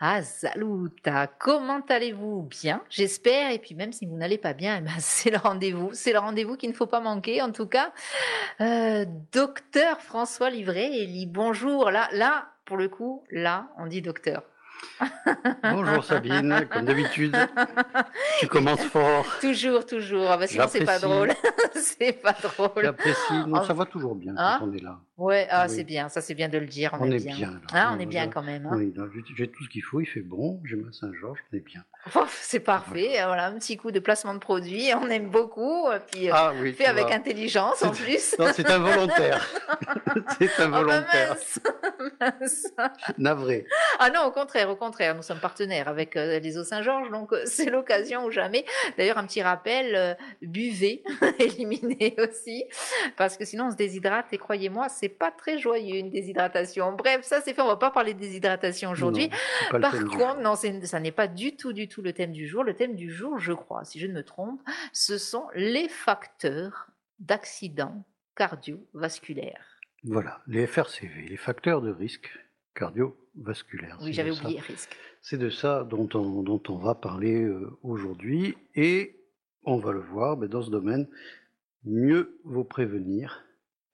Ah saluta, comment allez-vous? Bien, j'espère. Et puis même si vous n'allez pas bien, eh ben, c'est le rendez-vous. C'est le rendez-vous qu'il ne faut pas manquer. En tout cas, euh, docteur François Livré, Elie, bonjour. Là, là, pour le coup, là, on dit docteur. Bonjour Sabine, comme d'habitude, tu commences fort. Toujours, toujours. Ah bah sinon, c'est pas drôle. c'est pas drôle. J'apprécie. Non, ça va toujours bien Hein quand on est là. Ouais, ah, Oui. c'est bien. Ça, c'est bien de le dire. On, On est, bien. Hein, on est bien quand même. hein. Oui, j'ai tout ce qu'il faut, il fait bon, j'ai ma Saint-Georges, on est bien. C'est parfait. Voilà, un petit coup de placement de produit. On aime beaucoup. Puis, euh, Ah oui, fait avec intelligence en plus. Non, c'est involontaire. c'est Oh, bah, involontaire. mince. Mince. Navré. Ah non, au contraire, au contraire, nous sommes partenaires avec euh, les eaux Saint-Georges, donc euh, c'est l'occasion ou jamais. D'ailleurs, un petit rappel, euh, buvez, éliminez aussi, parce que sinon on se déshydrate et croyez-moi, c'est pas très joyeux une déshydratation. Bref, ça c'est fait, on va pas parler de déshydratation aujourd'hui. Par contre, non, ça n'est pas du tout, du tout le thème du jour. Le thème du jour, je crois, si je ne me trompe, ce sont les facteurs d'accidents cardiovasculaires. Voilà, les FRCV, les facteurs de risque cardiovasculaire. Oui, j'avais ça- oublié risque. C'est de ça dont on, dont on va parler euh, aujourd'hui et on va le voir ben, dans ce domaine. Mieux vaut prévenir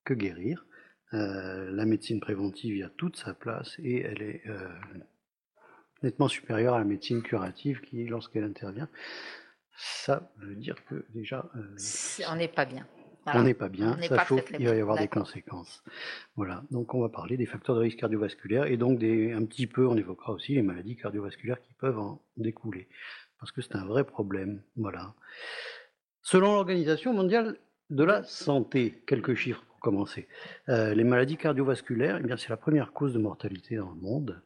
que guérir. Euh, la médecine préventive y a toute sa place et elle est euh, nettement supérieure à la médecine curative qui, lorsqu'elle intervient, ça veut dire que déjà euh, On n'est pas bien. Voilà. on n'est pas bien, On ça pas chauffe, il va y avoir des conséquences. Voilà, donc on va parler des facteurs de risque cardiovasculaire et donc des, un petit peu, on évoquera aussi les maladies cardiovasculaires qui peuvent en découler, parce que c'est un vrai problème. Voilà. Selon l'Organisation mondiale de la santé, quelques chiffres pour commencer. Euh, les maladies cardiovasculaires, eh bien, c'est la première cause de mortalité dans le monde.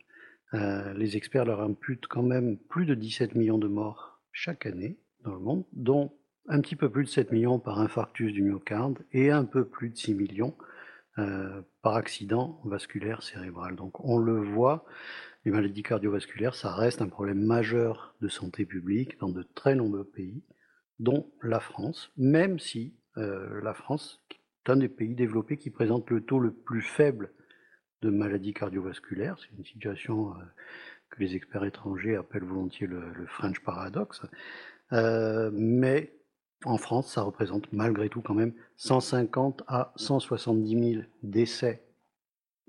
Euh, les experts leur imputent quand même plus de 17 millions de morts chaque année dans le monde, dont un petit peu plus de 7 millions par infarctus du myocarde et un peu plus de 6 millions euh, par accident vasculaire cérébral. Donc on le voit, les maladies cardiovasculaires, ça reste un problème majeur de santé publique dans de très nombreux pays, dont la France, même si euh, la France est un des pays développés qui présente le taux le plus faible de maladies cardiovasculaires. C'est une situation euh, que les experts étrangers appellent volontiers le, le French paradoxe. Euh, mais en France, ça représente malgré tout quand même 150 à 170 000 décès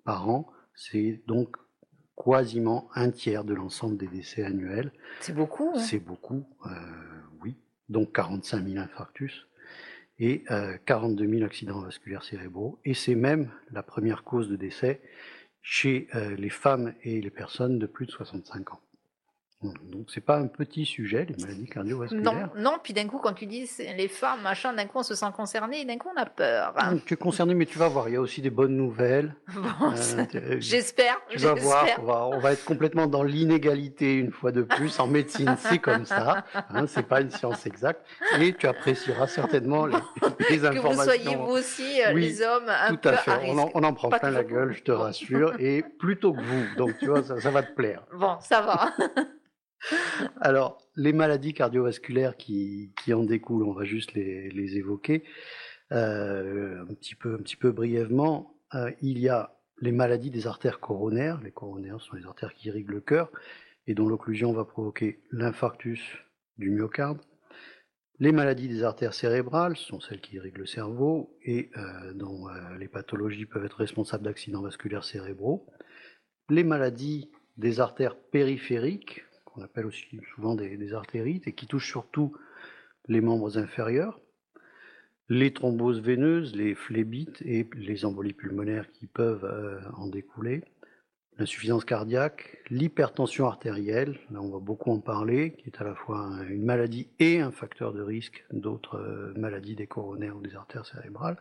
par an. C'est donc quasiment un tiers de l'ensemble des décès annuels. C'est beaucoup. hein. C'est beaucoup, euh, oui. Donc 45 000 infarctus et euh, 42 000 accidents vasculaires cérébraux. Et c'est même la première cause de décès chez euh, les femmes et les personnes de plus de 65 ans. Donc c'est pas un petit sujet, les maladies Non, cardiovasculaires. non, puis d'un coup, quand tu dis les femmes, machin, d'un coup on se sent concerné et d'un coup on a peur. hein. Tu es concerné, mais tu vas voir, il y a aussi des bonnes nouvelles. Bon, Euh, tu- J'espère, tu vas voir, on va, on va être complètement dans l'inégalité une fois de plus. En médecine, c'est comme ça. Hein, c'est pas une science exacte. Et tu apprécieras certainement les, les Que vous informations. soyez vous aussi, euh, Oui, les hommes, un Tout peu à fait. à On en, on en prend Pas plein la gueule, je te rassure, et plutôt que vous. Donc, tu vois, ça, ça va te plaire. Bon, ça va. Alors, les maladies cardiovasculaires qui, en découlent, on va juste les, évoquer euh, un, petit peu, brièvement. Euh, il y a les maladies des artères coronaires. Les coronaires sont les artères qui irriguent le cœur et dont l'occlusion va provoquer l'infarctus du myocarde. Les maladies des artères cérébrales sont celles qui irriguent le cerveau et euh, dont les pathologies peuvent être responsables d'accidents vasculaires cérébraux. Les maladies des artères périphériques, qu'on appelle aussi souvent des, artérites, et qui touchent surtout les membres inférieurs. Les thromboses veineuses, les phlébites et les embolies pulmonaires qui peuvent euh, en découler. L'insuffisance cardiaque, l'hypertension artérielle, là on va beaucoup en parler, qui est à la fois un- une maladie et un facteur de risque d'autres euh, maladies des coronaires ou des artères cérébrales.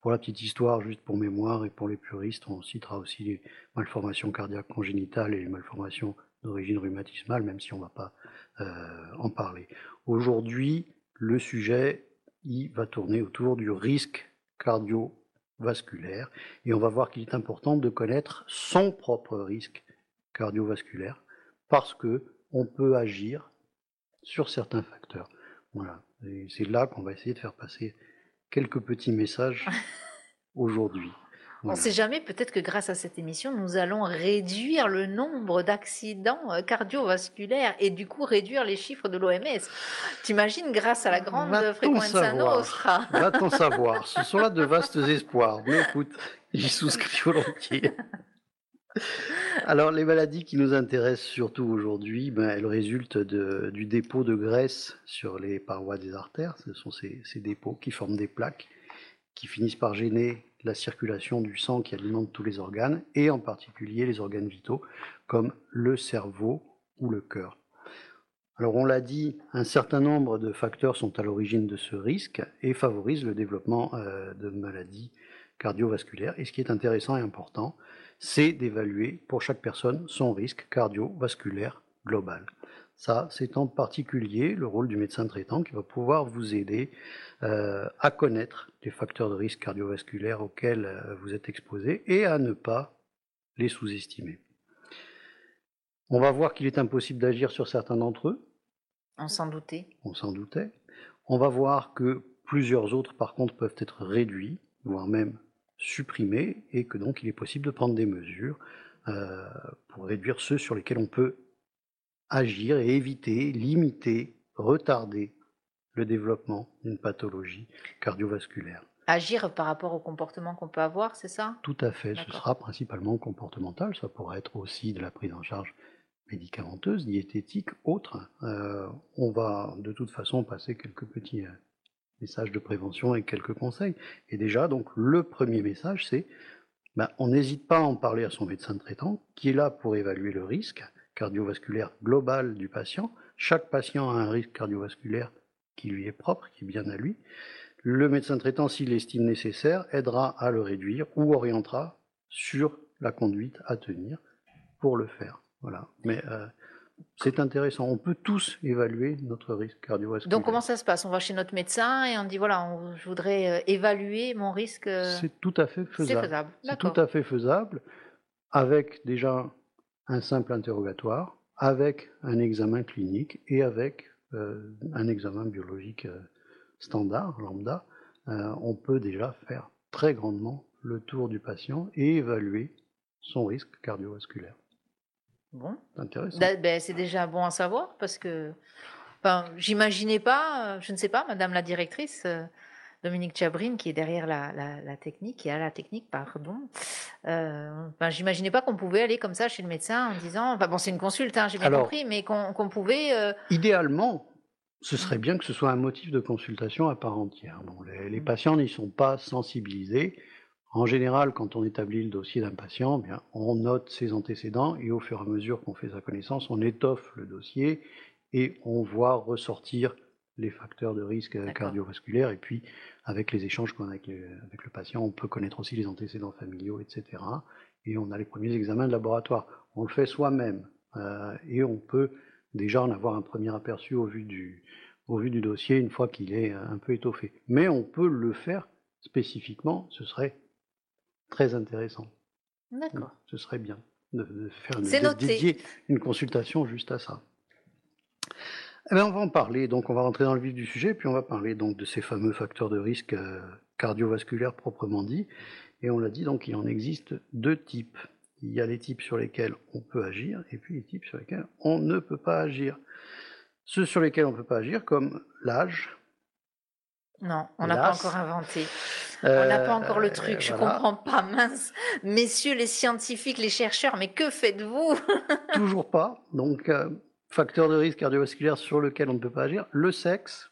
Pour la petite histoire, juste pour mémoire et pour les puristes, on citera aussi les malformations cardiaques congénitales et les malformations d'origine rhumatismale, même si on ne va pas euh, en parler. Aujourd'hui, le sujet, il va tourner autour du risque cardiovasculaire et on va voir qu'il est important de connaître son propre risque cardiovasculaire parce que on peut agir sur certains facteurs. Voilà. Et c'est là qu'on va essayer de faire passer quelques petits messages aujourd'hui. On ne sait jamais, peut-être que grâce à cette émission, nous allons réduire le nombre d'accidents euh, cardiovasculaires et du coup réduire les chiffres de l'OMS. T'imagines, grâce à la grande fréquence nostra. Va-t-on savoir? Ce sont là de vastes espoirs. Mais écoute, j'y souscris volontiers. Alors, les maladies qui nous intéressent surtout aujourd'hui, ben, elles résultent du dépôt de graisse sur les parois des artères. Ce sont ces, dépôts qui forment des plaques qui finissent par gêner la circulation du sang qui alimente tous les organes, et en particulier les organes vitaux, comme le cerveau ou le cœur. Alors on l'a dit, un certain nombre de facteurs sont à l'origine de ce risque et favorisent le développement euh, de maladies cardiovasculaires. Et ce qui est intéressant et important, c'est d'évaluer pour chaque personne son risque cardiovasculaire global. Ça, c'est en particulier le rôle du médecin traitant qui va pouvoir vous aider euh, à connaître les facteurs de risque cardiovasculaire auxquels euh, vous êtes exposé et à ne pas les sous-estimer. On va voir qu'il est impossible d'agir sur certains d'entre eux. On s'en doutait. On s'en doutait. On va voir que plusieurs autres, par contre, peuvent être réduits, voire même supprimés, et que donc il est possible de prendre des mesures euh, pour réduire ceux sur lesquels on peut agir et éviter, limiter, retarder le développement d'une pathologie cardiovasculaire. Agir par rapport au comportement qu'on peut avoir, c'est ça? Tout à fait, ce sera principalement comportemental, ça pourrait être aussi de la prise en charge médicamenteuse, diététique, autre. Euh, on va de toute façon passer quelques petits euh, messages de prévention et quelques conseils. Et déjà, donc, le premier message, c'est ben, on n'hésite pas à en parler à son médecin traitant, qui est là pour évaluer le risque cardiovasculaire global du patient. Chaque patient a un risque cardiovasculaire qui lui est propre, qui est bien à lui. Le médecin traitant, s'il estime nécessaire, aidera à le réduire ou orientera sur la conduite à tenir pour le faire. Voilà. Mais euh, c'est intéressant. On peut tous évaluer notre risque cardiovasculaire. Donc comment ça se passe? On va chez notre médecin et on dit voilà, je voudrais euh, évaluer mon risque. Euh, c'est tout à fait faisable. C'est faisable. C'est tout à fait faisable avec déjà un simple interrogatoire, avec un examen clinique et avec euh, un examen biologique euh, standard, lambda, euh, on peut déjà faire très grandement le tour du patient et évaluer son risque cardiovasculaire. Bon. C'est intéressant. Ben, c'est déjà bon à savoir parce que j'imaginais pas, je ne sais pas, Madame la directrice, Dominique Chabrine qui est derrière la, technique, qui a la technique, pardon. Euh, ben, J'imaginais pas qu'on pouvait aller comme ça chez le médecin en disant, enfin bon, c'est une consulte, hein, j'ai bien compris, mais qu'on pouvait. Euh, idéalement, ce serait bien que ce soit un motif de consultation à part entière. Bon, les, patients n'y sont pas sensibilisés. En général, quand on établit le dossier d'un patient, bien, on note ses antécédents et au fur et à mesure qu'on fait sa connaissance, on étoffe le dossier et on voit ressortir les facteurs de risque cardiovasculaire. Et puis, avec les échanges qu'on a avec, le patient, on peut connaître aussi les antécédents familiaux, etc. Et on a les premiers examens de laboratoire. On le fait soi-même. Euh, et on peut déjà en avoir un premier aperçu au vu du, au vu du dossier une fois qu'il est un peu étoffé. Mais on peut le faire spécifiquement, ce serait très intéressant. D'accord. Ce serait bien de, faire une, dédier une consultation juste à ça. Eh ben, on va en parler, donc on va rentrer dans le vif du sujet, puis on va parler donc de ces fameux facteurs de risque euh, cardiovasculaires proprement dit. Et on l'a dit, donc il en existe deux types. Il y a les types sur lesquels on peut agir, et puis les types sur lesquels on ne peut pas agir. Ceux sur lesquels on ne peut pas agir, comme l'âge. Non, on n'a pas encore inventé. on n'a pas encore le truc, je ne comprends pas, mince. Messieurs les scientifiques, les chercheurs, mais que faites-vous? Toujours pas. Donc, euh, facteur de risque cardiovasculaire sur lequel on ne peut pas agir, le sexe,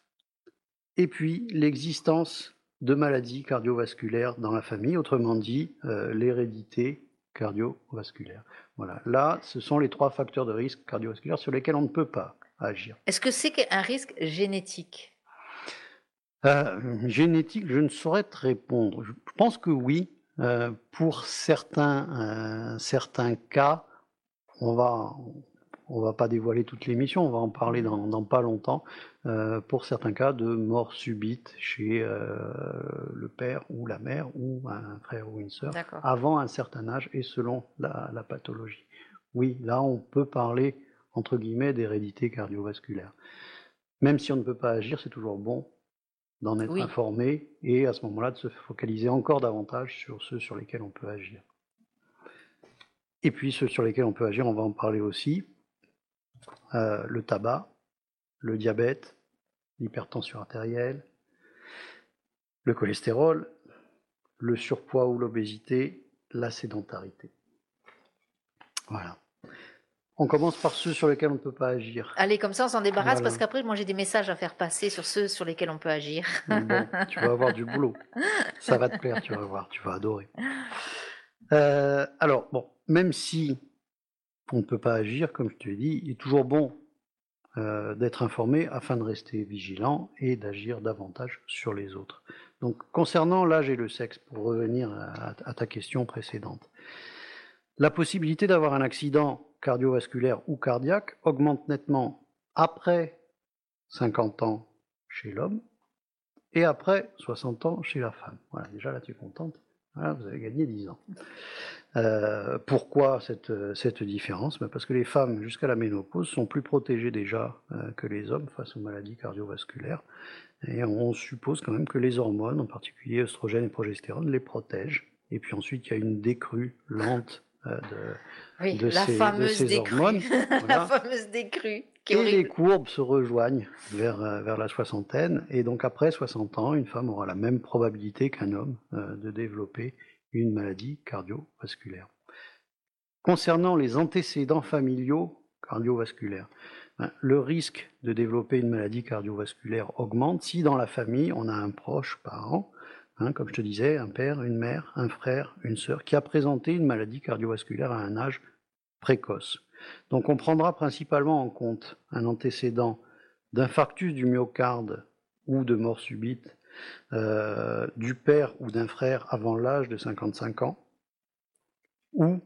et puis l'existence de maladies cardiovasculaires dans la famille, autrement dit euh, l'hérédité cardiovasculaire. Voilà, là, ce sont les trois facteurs de risque cardiovasculaire sur lesquels on ne peut pas agir. Est-ce que c'est un risque génétique? Euh, Génétique, je ne saurais te répondre. Je pense que oui. Euh, pour certains, certains cas, on va, on va pas dévoiler toute l'émission, on va en parler dans, pas longtemps, euh, pour certains cas de mort subite chez euh, le père ou la mère ou un frère ou une sœur avant un certain âge et selon la, pathologie. Oui, là on peut parler entre guillemets d'hérédité cardiovasculaire. Même si on ne peut pas agir, c'est toujours bon d'en être Oui. informé et à ce moment-là de se focaliser encore davantage sur ceux sur lesquels on peut agir. Et puis ceux sur lesquels on peut agir, on va en parler aussi. Euh, le tabac, le diabète, l'hypertension artérielle, le cholestérol, le surpoids ou l'obésité, la sédentarité. Voilà. On commence par ceux sur lesquels on ne peut pas agir. Allez, comme ça, on s'en débarrasse Voilà. parce qu'après, moi, j'ai des messages à faire passer sur ceux sur lesquels on peut agir. Bon, tu vas avoir du boulot. Ça va te plaire, tu vas voir, tu vas adorer. Euh, alors, bon, même si on ne peut pas agir, comme je te l'ai dit, il est toujours bon euh, d'être informé afin de rester vigilant et d'agir davantage sur les autres. Donc, concernant l'âge et le sexe, pour revenir à, à ta question précédente, la possibilité d'avoir un accident cardiovasculaire ou cardiaque augmente nettement après 50 ans chez l'homme et après 60 ans chez la femme. Voilà, déjà là tu es contente, Voilà, vous avez gagné 10 ans. Euh, pourquoi cette, cette différence? Ben, Parce que les femmes jusqu'à la ménopause sont plus protégées déjà euh, que les hommes face aux maladies cardiovasculaires. Et on suppose quand même que les hormones, en particulier œstrogène et progestérone, les protègent. Et puis ensuite, il y a une décrue lente euh, de, Oui, de la ces- de fameuse ces décrue. hormones, la fameuse décrue. Qui Et les courbes se rejoignent vers, euh, vers la soixantaine. Et donc après 60 ans, une femme aura la même probabilité qu'un homme euh, de développer une maladie cardiovasculaire. Concernant les antécédents familiaux cardiovasculaires, ben, le risque de développer une maladie cardiovasculaire augmente si dans la famille on a un proche parent, hein, comme je te disais, un père, une mère, un frère, une sœur, qui a présenté une maladie cardiovasculaire à un âge précoce. Donc on prendra principalement en compte un antécédent d'infarctus du myocarde ou de mort subite euh, du père ou d'un frère avant l'âge de 55 ans, ou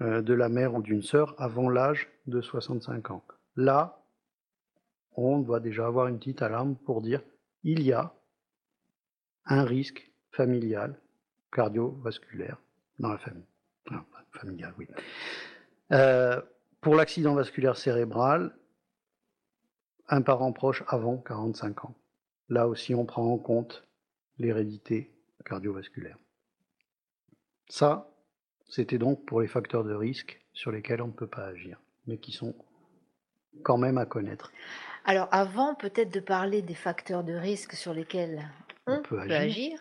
euh, de la mère ou d'une sœur avant l'âge de 65 ans. Là, on doit déjà avoir une petite alarme pour dire il y a un risque familial cardiovasculaire dans la famille. Familial, oui. Euh, pour l'accident vasculaire cérébral, un parent proche avant 45 ans. Là aussi, on prend en compte l'hérédité cardiovasculaire. Ça, c'était donc pour les facteurs de risque sur lesquels on ne peut pas agir, mais qui sont quand même à connaître. Alors, avant peut-être de parler des facteurs de risque sur lesquels on, peut, agir.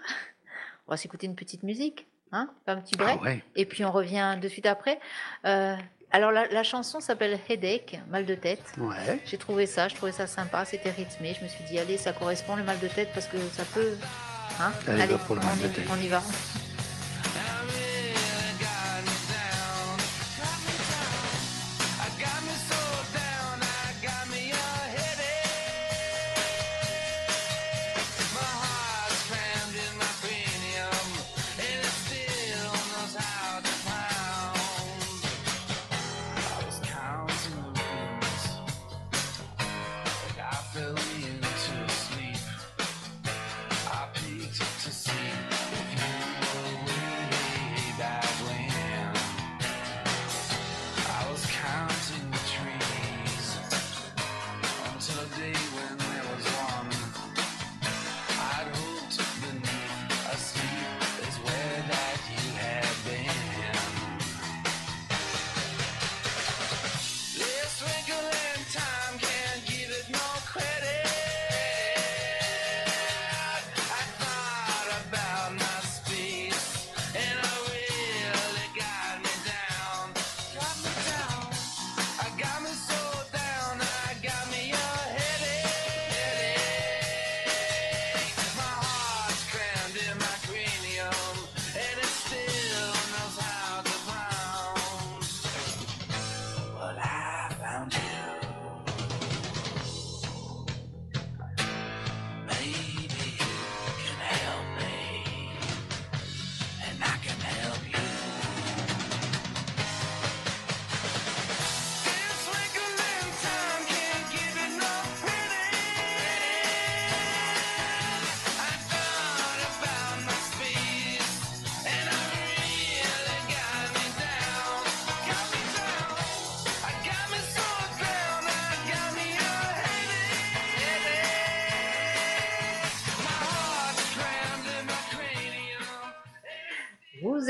on va s'écouter une petite musique, hein, un petit break, Ah ouais. et puis on revient de suite après. Euh, alors, la, la chanson s'appelle Headache, mal de tête. Ouais. J'ai trouvé ça, je trouvais ça sympa, c'était rythmé. Je me suis dit, allez, ça correspond le mal de tête parce que ça peut. Hein Allez, pour le on, de tête. on y va.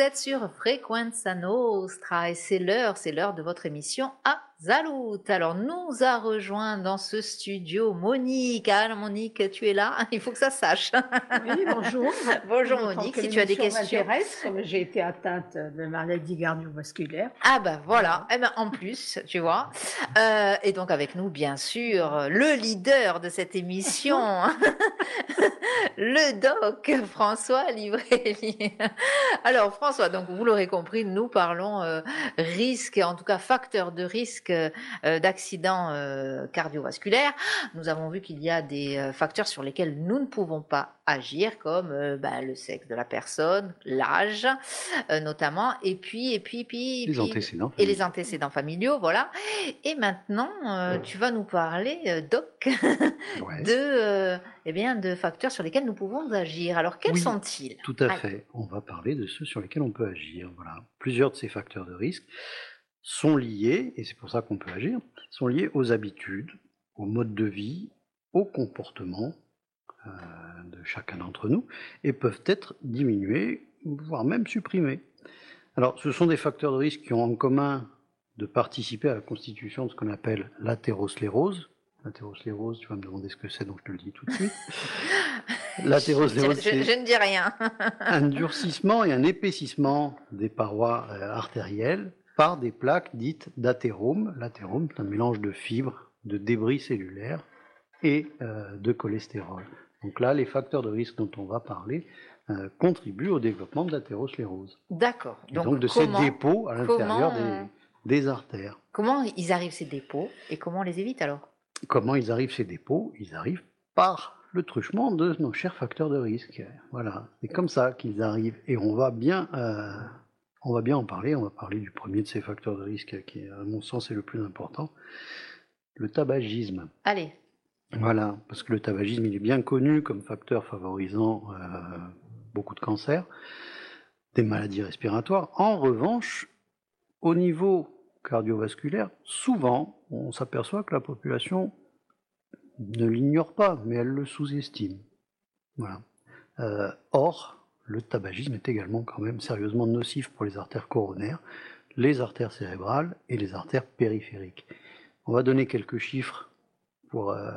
Êtes sur Frequenza Nostra et c'est l'heure, c'est l'heure de votre émission à Zalout. Alors, nous a rejoint dans ce studio Monique. Ah, Monique, tu es là? Il faut que ça sache. Oui, bonjour. bonjour Monique, si tu as des questions. comme j'ai été atteinte de maladie cardiovasculaire. Ah ben voilà, eh ben, en plus, tu vois. Euh, et donc avec nous, bien sûr, le leader de cette émission, le doc François Livrelli. Alors François, donc vous l'aurez compris, nous parlons euh, risque, en tout cas facteur de risque euh, d'accidents euh, cardiovasculaires. Nous avons vu qu'il y a des euh, facteurs sur lesquels nous ne pouvons pas agir, comme ben, le sexe de la personne, l'âge notamment, et puis et puis puis, les antécédents et les antécédents familiaux, voilà. Et maintenant, tu vas nous parler, Doc, de eh bien de facteurs sur lesquels nous pouvons agir. Alors quels sont-ils? Tout à fait. On va parler de ceux sur lesquels on peut agir. Voilà, plusieurs de ces facteurs de risque sont liés, et c'est pour ça qu'on peut agir, sont liés aux habitudes, au mode de vie, au comportement euh, de chacun d'entre nous, et peuvent être diminués, voire même supprimés. Alors, ce sont des facteurs de risque qui ont en commun de participer à la constitution de ce qu'on appelle l'athérosclérose. L'athérosclérose, tu vas me demander ce que c'est, donc je te le dis tout de suite. L'athérosclérose, je, je, ne dis rien. un durcissement et un épaississement des parois euh, artérielles par des plaques dites d'athérome. L'athérome, c'est un mélange de fibres, de débris cellulaires et euh, de cholestérol. Donc là, les facteurs de risque dont on va parler euh, contribuent au développement de l'athérosclérose. D'accord. Donc, donc, de ces dépôts à l'intérieur des, des, artères. Comment ils arrivent ces dépôts et comment on les évite alors? Comment ils arrivent ces dépôts? Ils arrivent par le truchement de nos chers facteurs de risque. Voilà, c'est comme ça qu'ils arrivent et on va bien euh, on va bien en parler, on va parler du premier de ces facteurs de risque qui, à mon sens, est le plus important, le tabagisme. Allez. Voilà, parce que le tabagisme, il est bien connu comme facteur favorisant euh, beaucoup de cancers, des maladies respiratoires. En revanche, au niveau cardiovasculaire, souvent, on s'aperçoit que la population ne l'ignore pas, mais elle le sous-estime. Voilà. Euh, or, le tabagisme est également quand même sérieusement nocif pour les artères coronaires, les artères cérébrales et les artères périphériques. On va donner quelques chiffres pour, euh,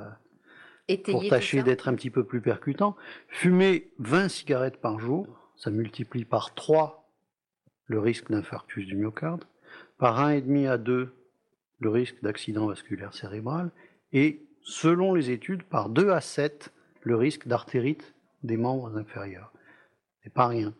pour tâcher d'être un petit peu plus percutant. Fumer 20 cigarettes par jour, ça multiplie par 3 le risque d'infarctus du myocarde, par 1,5 à 2 le risque d'accident vasculaire cérébral, et selon les études, par 2 à 7 le risque d'artérite des membres inférieurs pas rien.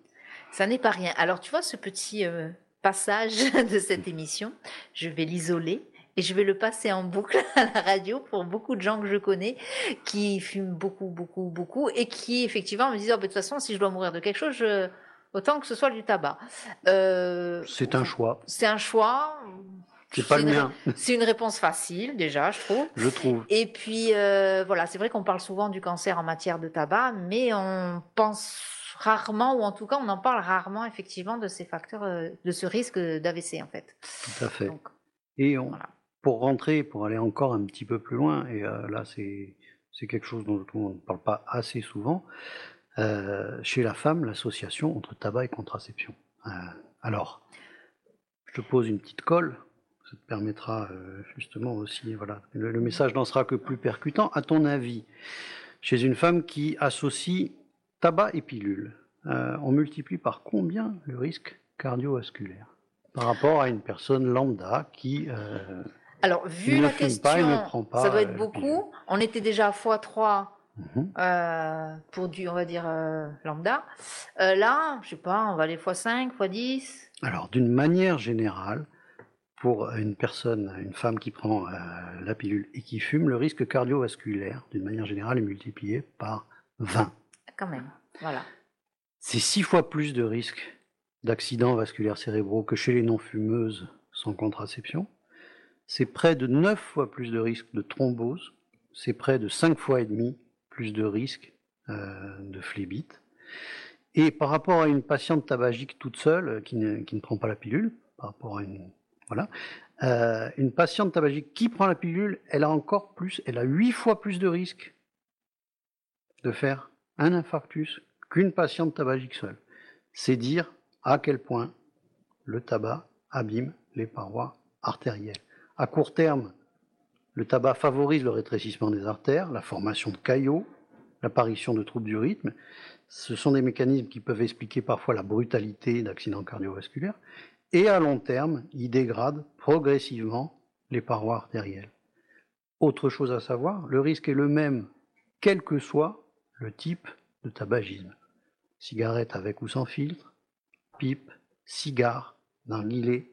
Ça n'est pas rien. Alors, tu vois, ce petit euh, passage de cette émission, je vais l'isoler et je vais le passer en boucle à la radio pour beaucoup de gens que je connais qui fument beaucoup, beaucoup, beaucoup et qui, effectivement, me disent oh, ben, de toute façon, si je dois mourir de quelque chose, autant que ce soit du tabac. Euh, c'est un choix. C'est un choix. C'est pas le mien. C'est une réponse facile déjà, je trouve. Je trouve. Et puis euh, voilà, c'est vrai qu'on parle souvent du cancer en matière de tabac, mais on pense rarement, ou en tout cas, on en parle rarement effectivement de ces facteurs, euh, de ce risque d'AVC en fait. Tout à fait. et pour rentrer, pour aller encore un petit peu plus loin, et euh, là c'est quelque chose dont on ne parle pas assez souvent, euh, chez la femme, l'association entre tabac et contraception. alors, je te pose une petite colle, ça te permettra justement aussi, voilà, le, le message n'en sera que plus percutant. À ton avis, chez une femme qui associe tabac et pilule, euh, on multiplie par combien le risque cardiovasculaire par rapport à une personne lambda qui euh, alors vu la question, ça doit être euh, beaucoup. On était déjà à x3 mhm. pour du, on va dire lambda. là, je sais pas, on va aller x5, x10. Alors d'une manière générale, pour une personne, une femme qui prend la pilule et qui fume, le risque cardiovasculaire, d'une manière générale, est multiplié par 20 quand même. Voilà. C'est six fois plus de risques d'accidents vasculaires cérébraux que chez les non-fumeuses sans contraception. C'est près de neuf fois plus de risques de thrombose. C'est près de cinq fois et demi plus de risques euh, de phlébite. Et par rapport à une patiente tabagique toute seule euh, qui ne, prend pas la pilule, par rapport à une voilà, euh, une patiente tabagique qui prend la pilule, elle a encore plus, elle a huit fois plus de risques de faire un infarctus qu'une patiente tabagique seule. C'est dire à quel point le tabac abîme les parois artérielles. À court terme, le tabac favorise le rétrécissement des artères, la formation de caillots, l'apparition de troubles du rythme. Ce sont des mécanismes qui peuvent expliquer parfois la brutalité d'accidents cardiovasculaires. Et à long terme, ils dégradent progressivement les parois artérielles. Autre chose à savoir, le risque est le même quel que soit le type de tabagisme. Cigarette avec ou sans filtre, pipe, cigare, narguilé,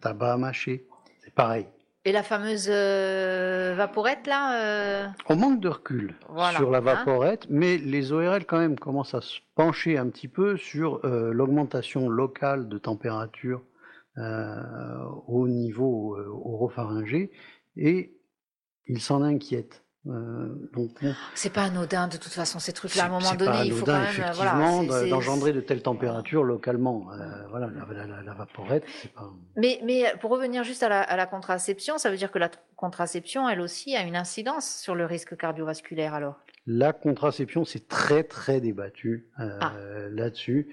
tabac à mâcher, c'est pareil. Et la fameuse euh, vaporette, là euh, On manque de recul Voilà, sur la hein. vaporette, mais les ORL quand même commencent à se pencher un petit peu sur euh, l'augmentation locale de température au niveau oropharyngé et ils s'en inquiètent. Euh, donc, C'est pas anodin, de toute façon, ces trucs-là. À un moment donné, il faut quand même. euh, effectivement, voilà, d'engendrer de telles températures localement. Euh, voilà, la, la- la- la vaporette, c'est pas. Mais, mais pour revenir juste à la, à la contraception, ça veut dire que la tr- contraception, elle aussi, a une incidence sur le risque cardiovasculaire, alors? La contraception, c'est très très débattu euh, Ah. là-dessus.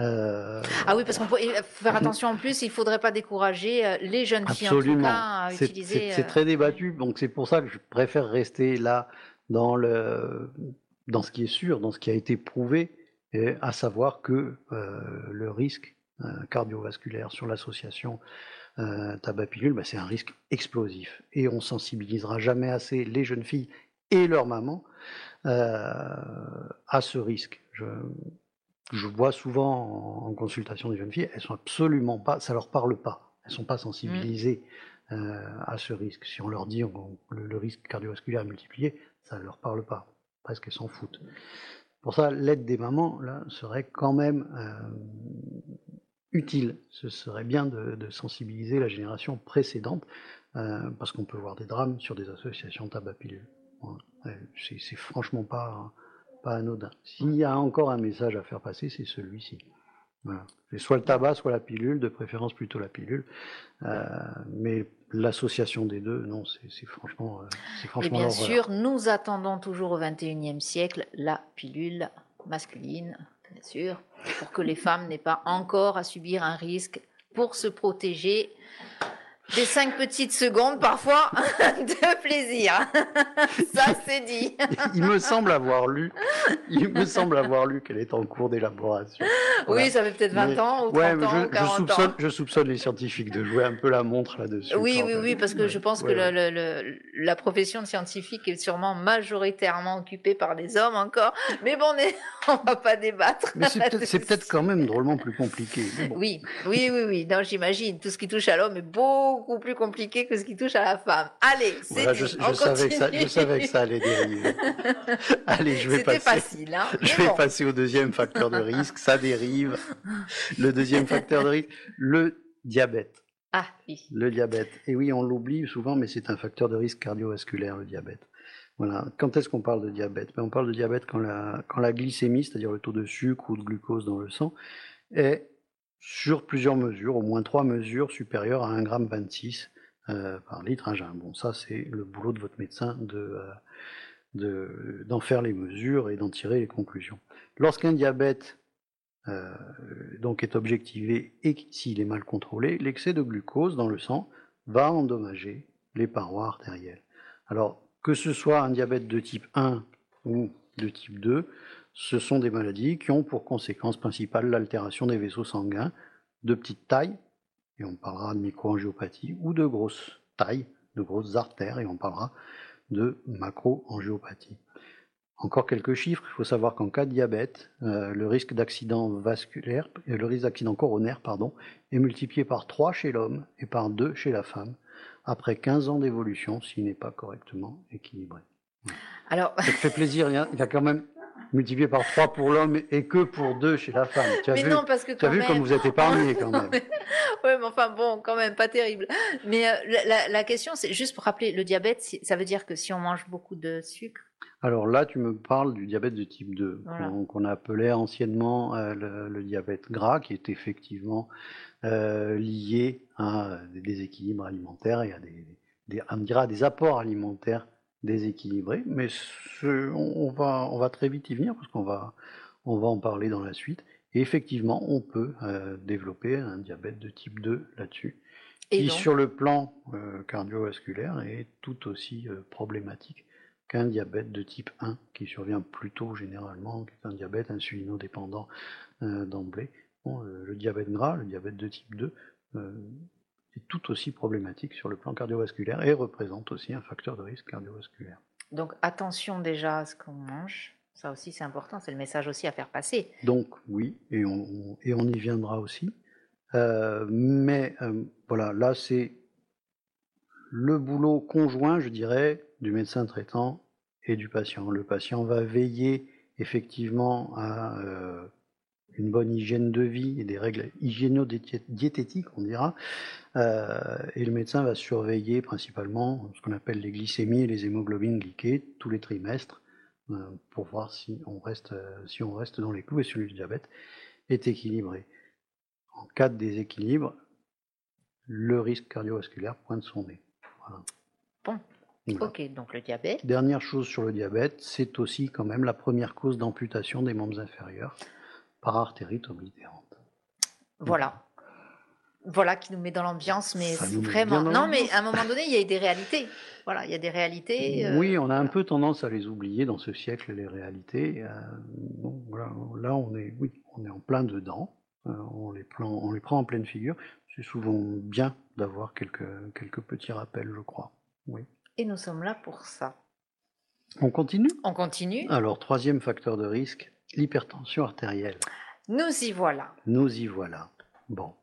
Euh, Ah oui, parce qu'il faut faire attention en plus, il ne faudrait pas décourager euh, les jeunes filles, en tout Absolument. cas, à C'est- utiliser. C'est c'est euh, très débattu, donc c'est pour ça que je préfère rester là dans, le, dans ce qui est sûr, dans ce qui a été prouvé, et à savoir que euh, le risque cardiovasculaire sur l'association euh, tabac-pilule, bah, c'est un risque explosif. Et on sensibilisera jamais assez les jeunes filles et leurs mamans à ce risque. Je, je vois souvent en, consultation des jeunes filles, elles sont absolument pas, ça leur parle pas, elles sont pas sensibilisées euh, à ce risque. Si on leur dit on- le, le risque cardiovasculaire est multiplié, ça ne leur parle pas, presque elles s'en foutent. Pour ça, l'aide des mamans là serait quand même euh, utile. Ce serait bien de, de sensibiliser la génération précédente, euh, parce qu'on peut voir des drames sur des associations. Voilà. Euh, C'est c'est franchement pas pas anodin. S'il y a encore un message à faire passer, c'est celui-ci. Voilà. C'est soit le tabac, soit la pilule, de préférence plutôt la pilule. Euh, mais l'association des deux, non, c'est c'est franchement, euh, Et franchement bien sûr, nous attendons toujours au XXIe siècle la pilule masculine, bien sûr, pour que les femmes n'aient pas encore à subir un risque pour se protéger des cinq petites secondes parfois de plaisir. Ça c'est dit. Il me semble avoir lu, il me semble avoir lu qu'elle est en cours d'élaboration. Voilà. Oui, ça fait peut-être 20 Mais- ans ou 30 ouais, ans je, ou je 40 soupçonne, ans. je soupçonne les scientifiques de jouer un peu la montre là-dessus. Oui, oui, même. oui, parce que je pense que ouais, le- ouais. le- le- la profession de scientifique est sûrement majoritairement occupée par des hommes encore. Mais bon, on on va pas débattre. Mais c'est peut-être quand même drôlement plus compliqué. bon. Oui, oui, oui, oui. Non, j'imagine. Tout ce qui touche à l'homme est beaucoup plus compliqué que ce qui touche à la femme. Allez, c'est Voilà, je, je on savais que ça, je savais que ça allait dériver. Allez, je vais passer. facile, hein. Je vais bon. passer au deuxième facteur de risque. Ça dérive. Le deuxième facteur de risque, le diabète. Ah oui. Le diabète. Et oui, on l'oublie souvent, mais c'est un facteur de risque cardiovasculaire, le diabète. Voilà. Quand est-ce qu'on parle de diabète? Ben, On parle de diabète quand la, quand la glycémie, c'est-à-dire le taux de sucre ou de glucose dans le sang, est sur plusieurs mesures, au moins trois mesures supérieures à 1,26 g euh, par litre à jeun. Bon, ça, c'est le boulot de votre médecin de, euh, de- d'en faire les mesures et d'en tirer les conclusions. Lorsqu'un diabète euh, donc est objectivé et s'il est mal contrôlé, l'excès de glucose dans le sang va endommager les parois artérielles. Alors, que ce soit un diabète de type 1 ou de type 2, ce sont des maladies qui ont pour conséquence principale l'altération des vaisseaux sanguins de petite taille, et on parlera de microangiopathie, ou de grosse taille, de grosses artères, et on parlera de macroangiopathie. Encore quelques chiffres, il faut savoir qu'en cas de diabète, euh, le risque d'accident vasculaire, euh, le risque d'accident coronaire, pardon, est multiplié par 3 chez l'homme et par 2 chez la femme, après 15 ans d'évolution s'il n'est pas correctement équilibré. Alors, Ça te fait plaisir, il y a, il y a quand même multiplié par 3 pour l'homme et que pour 2 chez la femme. Tu as mais vu, non, parce que tu as quand vu même. comme vous êtes épargné quand même. Ouais, mais enfin bon, quand même pas terrible. Mais euh, la, question, c'est juste pour rappeler, le diabète, ça veut dire que si on mange beaucoup de sucre, Alors là, tu me parles du diabète de type 2, Voilà. qu'on qu'on appelait anciennement euh, le, le diabète gras, qui est effectivement euh, lié à des déséquilibres alimentaires et à des, des- on dira des apports alimentaires déséquilibrés. Mais ce- on, on va, on va très vite y venir parce qu'on va, on va en parler dans la suite. Et effectivement, on peut euh, développer un diabète de type 2 là-dessus, qui sur le plan euh, cardiovasculaire est tout aussi euh, problématique qu'un diabète de type 1 qui survient plus tôt généralement, qui est un diabète insulinodépendant d'emblée. Bon, le diabète gras, le diabète de type 2, euh, est tout aussi problématique sur le plan cardiovasculaire et représente aussi un facteur de risque cardiovasculaire. donc attention déjà à ce qu'on mange. Ça aussi, c'est important. C'est le message aussi à faire passer. Donc oui, et on, on- et on y viendra aussi. Euh, mais euh, voilà, là c'est le boulot conjoint, je dirais, du médecin traitant et du patient. Le patient va veiller effectivement à euh, une bonne hygiène de vie et des règles hygiéno-diététiques, on dira, Euh, et le médecin va surveiller principalement ce qu'on appelle les glycémies et les hémoglobines glyquées tous les trimestres euh, pour voir si on reste, euh, si on reste dans les clous et si le diabète est équilibré. En cas de déséquilibre, le risque cardiovasculaire pointe son nez. Voilà. Bon. Voilà. Ok, donc le diabète. Dernière chose sur le diabète, c'est aussi quand même la première cause d'amputation des membres inférieurs par artérite oblitérante. Voilà. Voilà qui nous met dans l'ambiance, mais c'est vraiment. Non, mais à un moment donné, il y a des réalités. Voilà, il y a des réalités. euh, Oui, on a un peu tendance à les oublier dans ce siècle, les réalités. Euh, bon, là, on est, oui, on est en plein dedans. Euh, on, les prend, on les prend en pleine figure. C'est souvent bien d'avoir quelques, quelques petits rappels, je crois. Oui. Et nous sommes là pour ça. On continue? On continue. Alors, troisième facteur de risque, l'hypertension artérielle. Nous y voilà. Nous y voilà. Bon.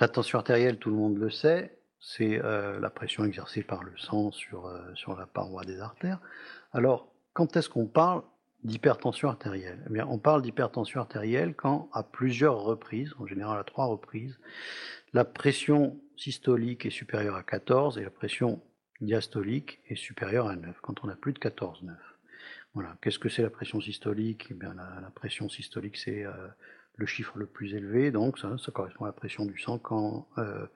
La tension artérielle, tout le monde le sait, c'est euh, la pression exercée par le sang sur, euh, sur la paroi des artères. Alors, quand est-ce qu'on parle d'hypertension artérielle? Eh bien, on parle d'hypertension artérielle quand, à plusieurs reprises, en général à trois reprises, la pression systolique est supérieure à 14 et la pression diastolique est supérieure à 9, quand on a plus de 14,9. Voilà. Qu'est-ce que c'est la pression systolique? Eh bien, la, la pression systolique, c'est euh, le chiffre le plus élevé, donc ça, ça correspond à la pression du sang quand, euh,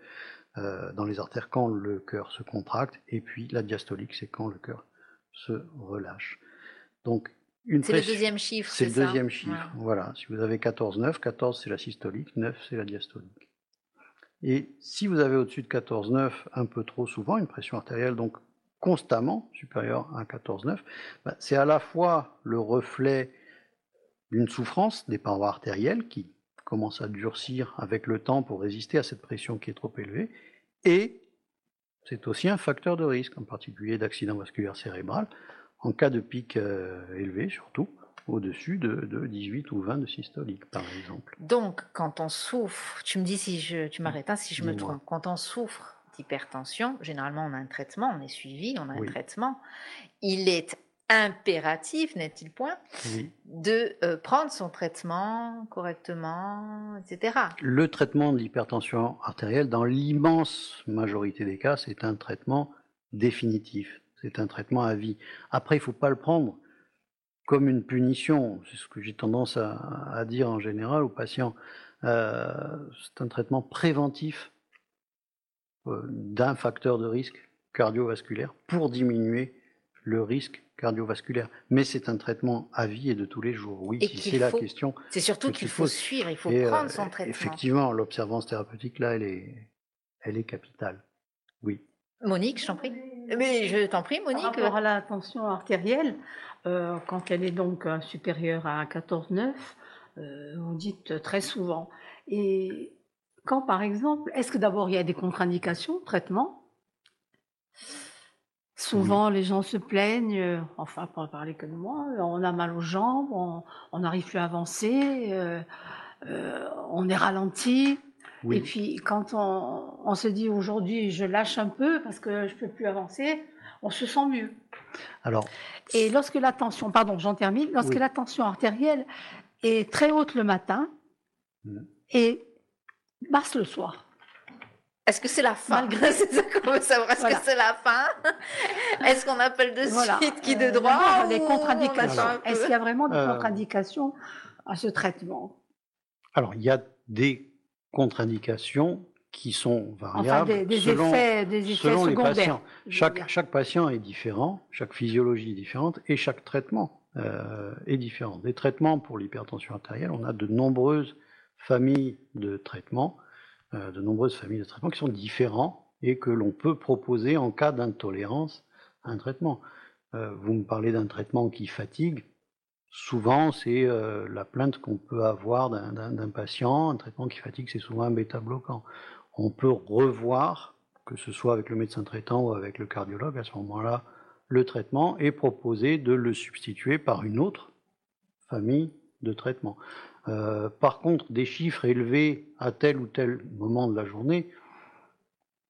euh, dans les artères quand le cœur se contracte, et puis la diastolique, c'est quand le cœur se relâche. Donc, une C'est le deuxième chiffre. c'est le ça deuxième chiffre. Ouais. Voilà. Si vous avez 14, 9, 14 c'est la systolique, 9 c'est la diastolique. Et si vous avez au-dessus de 14, 9 un peu trop souvent, une pression artérielle donc constamment supérieure à 14, 9, bah, c'est à la fois le reflet d'une souffrance des parois artérielles qui commence à durcir avec le temps pour résister à cette pression qui est trop élevée, et c'est aussi un facteur de risque, en particulier d'accident vasculaire cérébral, en cas de pic euh, élevé surtout, au-dessus de, de 18 ou 20 de systolique par exemple. Donc, quand on souffre, tu me dis si je, tu m'arrêtes hein, si je me trompe. Quand on souffre d'hypertension, généralement on a un traitement, on est suivi, on a Oui. un traitement. Il est impératif, n'est-il point, Oui. de euh, prendre son traitement correctement, etc. Le traitement de l'hypertension artérielle, dans l'immense majorité des cas, c'est un traitement définitif. C'est un traitement à vie. Après, il ne faut pas le prendre comme une punition. C'est ce que j'ai tendance à, à dire en général aux patients. Euh, c'est un traitement préventif d'un facteur de risque cardiovasculaire pour diminuer le risque cardiovasculaire. Mais c'est un traitement à vie et de tous les jours. Oui, Et si qu'il c'est la question. C'est surtout qu'il faut faut- suivre, il faut Et, euh, prendre son traitement. Effectivement, l'observance thérapeutique, là, elle est, elle est capitale. Oui. Monique, je t'en prie. Mais je t'en prie, Par Monique. rapport à la tension artérielle, euh, quand elle est donc euh, supérieure à 14,9, euh, vous dites très souvent. Et quand, par exemple, est-ce que d'abord il y a des contre-indications au traitement? Souvent, les gens se plaignent, euh, enfin, pour parler que de moi, on a mal aux jambes, on n'arrive plus à avancer, euh, euh, on est ralenti. Oui. Et puis, quand on, on se dit aujourd'hui, je lâche un peu parce que je peux plus avancer, on se sent mieux. Alors, Et lorsque la tension, pardon, j'en termine, lorsque Oui. la tension artérielle est très haute le matin Mm. et basse le soir. Est-ce que c'est la fin? Malgré- C'est ça qu'on veut savoir. Est-ce Voilà. que c'est la fin? Est-ce qu'on appelle de Voilà. suite qui de Euh, droit on contre-indications. Est-ce qu'il y a vraiment des Euh, contre-indications à ce traitement? Alors, il y a des contre-indications qui sont Enfin, variables des, des selon, effets, des effets selon les secondaires. patients. Chaque, chaque patient est différent, chaque physiologie est différente et chaque traitement est différente. Les traitements pour l'hypertension artérielle, on a de nombreuses familles de traitements, de nombreuses familles de traitements qui sont différents et que l'on peut proposer en cas d'intolérance à un traitement. vous me parlez d'un traitement qui fatigue, souvent, c'est euh, la plainte qu'on peut avoir d'un patient. Un traitement qui fatigue, c'est souvent un bêta-bloquant. On peut revoir, que ce soit avec le médecin traitant ou avec le cardiologue, à ce moment-là, le traitement et proposer de le substituer par une autre famille de traitements. Euh, par contre, des chiffres élevés à tel ou tel moment de la journée,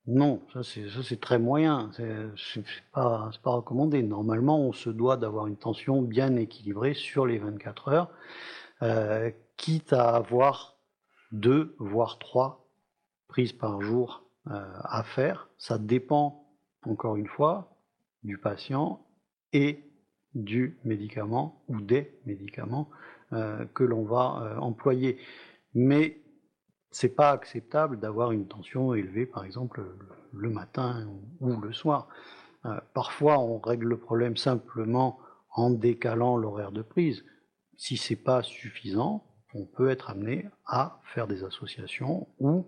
non, ça c'est très moyen, c'est pas, pas recommandé. Normalement, on se doit d'avoir une tension bien équilibrée sur les 24 heures, euh, quitte à avoir deux, voire trois prises par jour euh, à faire. Ça dépend, encore une fois, du patient et du médicament ou des médicaments que l'on va employer. Mais c'est pas acceptable d'avoir une tension élevée, par exemple, le matin ou le soir. Euh, parfois, on règle le problème simplement en décalant l'horaire de prise. Si c'est pas suffisant, on peut être amené à faire des associations ou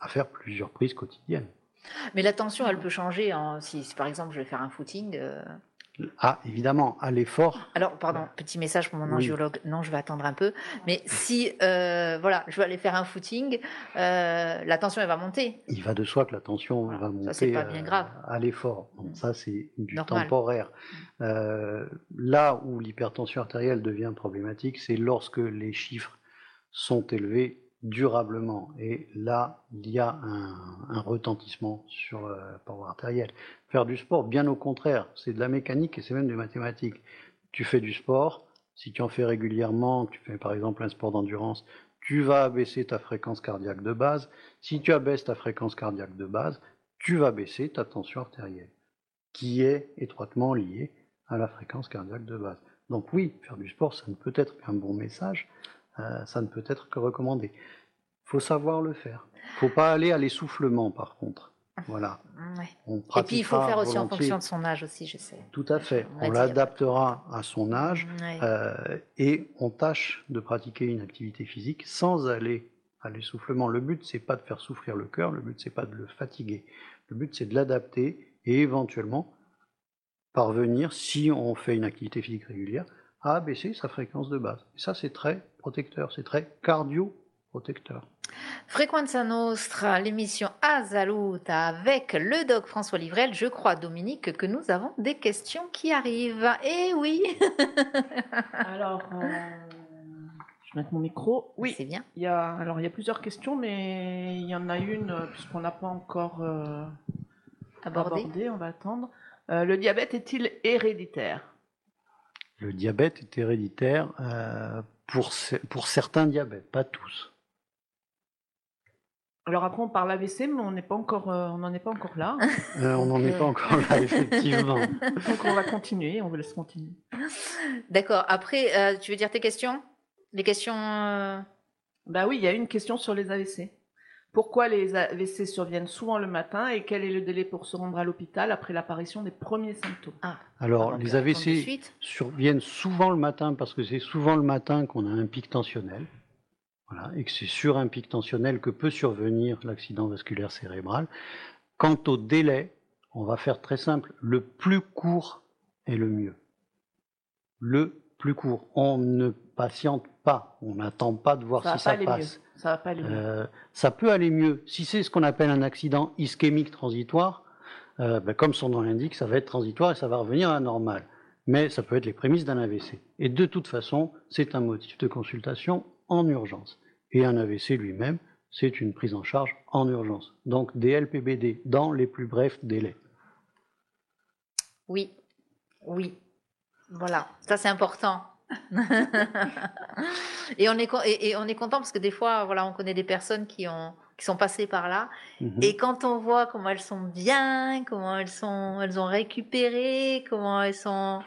à faire plusieurs prises quotidiennes. Mais la tension, elle peut changer. si, par exemple je vais faire un footing, euh, ah, évidemment, à l'effort. Alors, pardon, petit message pour mon angiologue. Non, je vais attendre un peu. Mais si, euh, voilà, je vais aller faire un footing, euh, la tension, elle va monter. Il va de soi que la tension va monter. Ça, c'est pas bien grave. Euh, à l'effort. Ça, c'est du temporaire. là où l'hypertension artérielle devient problématique, c'est lorsque les chiffres sont élevés durablement. Et là, il y a un, retentissement sur le paroi artériel. Faire du sport, bien au contraire, c'est de la mécanique et c'est même des mathématiques. Tu fais du sport, si tu en fais régulièrement, tu fais par exemple un sport d'endurance, tu vas abaisser ta fréquence cardiaque de base. Si tu abaisses ta fréquence cardiaque de base, tu vas baisser ta tension artérielle, qui est étroitement liée à la fréquence cardiaque de base. Donc oui, faire du sport, ça ne peut être qu'un bon message, euh, ça ne peut être que recommandé. Il faut savoir le faire. Il ne faut pas aller à l'essoufflement, par contre. Voilà. et puis il faut faire aussi en fonction de son âge aussi, je sais. Tout à fait. On, l'adaptera à son âge euh, et on tâche de pratiquer une activité physique sans aller à l'essoufflement. Le but c'est pas de faire souffrir le cœur, le but c'est pas de le fatiguer. Le but c'est de l'adapter et éventuellement parvenir, si on fait une activité physique régulière, à baisser sa fréquence de base. Et ça c'est très protecteur, c'est très cardio-protecteur. Frequenza Nostra, l'émission Azaluta avec le doc François Livrel. Je crois, Dominique, que nous avons des questions qui arrivent. Eh oui Alors, euh, je vais mettre mon micro. Oui, c'est bien. Il y a, alors, il y a plusieurs questions, mais il y en a une, euh, puisqu'on n'a pas encore euh, abordé. on va attendre. le diabète est-il héréditaire? Le diabète est héréditaire pour, pour certains diabètes, pas tous. Alors après, on parle AVC, mais on n'est pas encore, euh, on n'en est pas encore là. Euh, on n'en est pas encore là, effectivement. Donc on va continuer, on va laisser continuer. D'accord. Après, euh, tu veux dire tes questions? Les questions Bah oui, il y a une question sur les AVC. Pourquoi les AVC surviennent souvent le matin et quel est le délai pour se rendre à l'hôpital après l'apparition des premiers symptômes? Ah. Alors, les AVC surviennent souvent le matin parce que c'est souvent le matin qu'on a un pic tensionnel. Voilà, et que c'est sur un pic tensionnel que peut survenir l'accident vasculaire cérébral. Quant au délai, on va faire très simple. Le plus court est le mieux. Le plus court. On ne patiente pas. On n'attend pas de voir si ça passe. Ça va pas aller mieux. Euh, ça peut aller mieux. Si c'est ce qu'on appelle un accident ischémique transitoire, euh, ben, comme son nom l'indique, ça va être transitoire et ça va revenir à la normale. Mais ça peut être les prémices d'un AVC. Et de toute façon, c'est un motif de consultation en urgence. Et un AVC lui-même, c'est une prise en charge en urgence. Donc des LPBD dans les plus brefs délais. Oui, oui. Voilà, ça c'est important. et, on est, et, on est content parce que des fois, voilà, on connaît des personnes qui, ont, qui sont passées par là. Mhm. Et quand on voit comment elles sont bien, comment elles, sont, elles ont récupéré, comment elles sont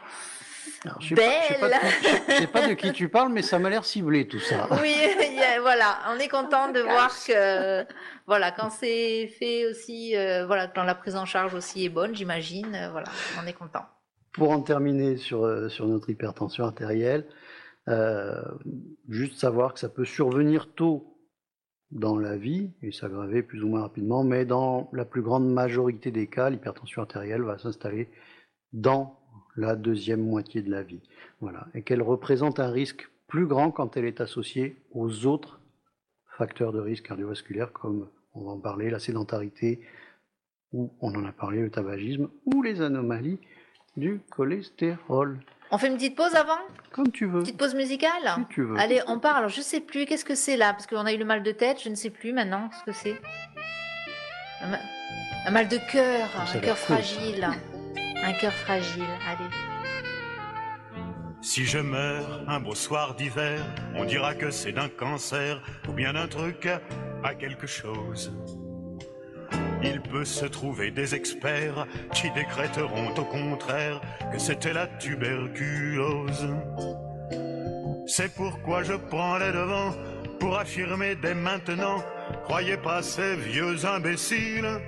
je Belle. je, sais pas de qui tu parles, mais ça m'a l'air ciblé tout ça. Oui, voilà, on est content de voir que, voilà, quand c'est fait aussi, euh, voilà, quand la prise en charge aussi est bonne, j'imagine, euh, voilà, on est content. pour en terminer sur, sur notre hypertension artérielle, juste savoir que ça peut survenir tôt dans la vie et s'aggraver plus ou moins rapidement, mais dans la plus grande majorité des cas, l'hypertension artérielle va s'installer dans la deuxième moitié de la vie. Voilà. Et qu'elle représente un risque plus grand quand elle est associée aux autres facteurs de risque cardiovasculaire, comme on va en parler, la sédentarité, ou on en a parlé, le tabagisme, ou les anomalies du cholestérol. On fait une petite pause avant? Comme tu veux. Petite pause musicale? Si tu veux. Allez, on part. Alors, je sais plus. Qu'est-ce que c'est là? Parce qu'on a eu le mal de tête. Je ne sais plus maintenant ce que c'est. Un, mal de cœur. Un cœur fragile. Un cœur fragile. Allez. Si je meurs un beau soir d'hiver, on dira que c'est d'un cancer ou bien d'un truc à quelque chose. Il peut se trouver des experts qui décréteront au contraire que c'était la tuberculose. C'est pourquoi je prends les devants pour affirmer dès maintenant, croyez pas ces vieux imbéciles.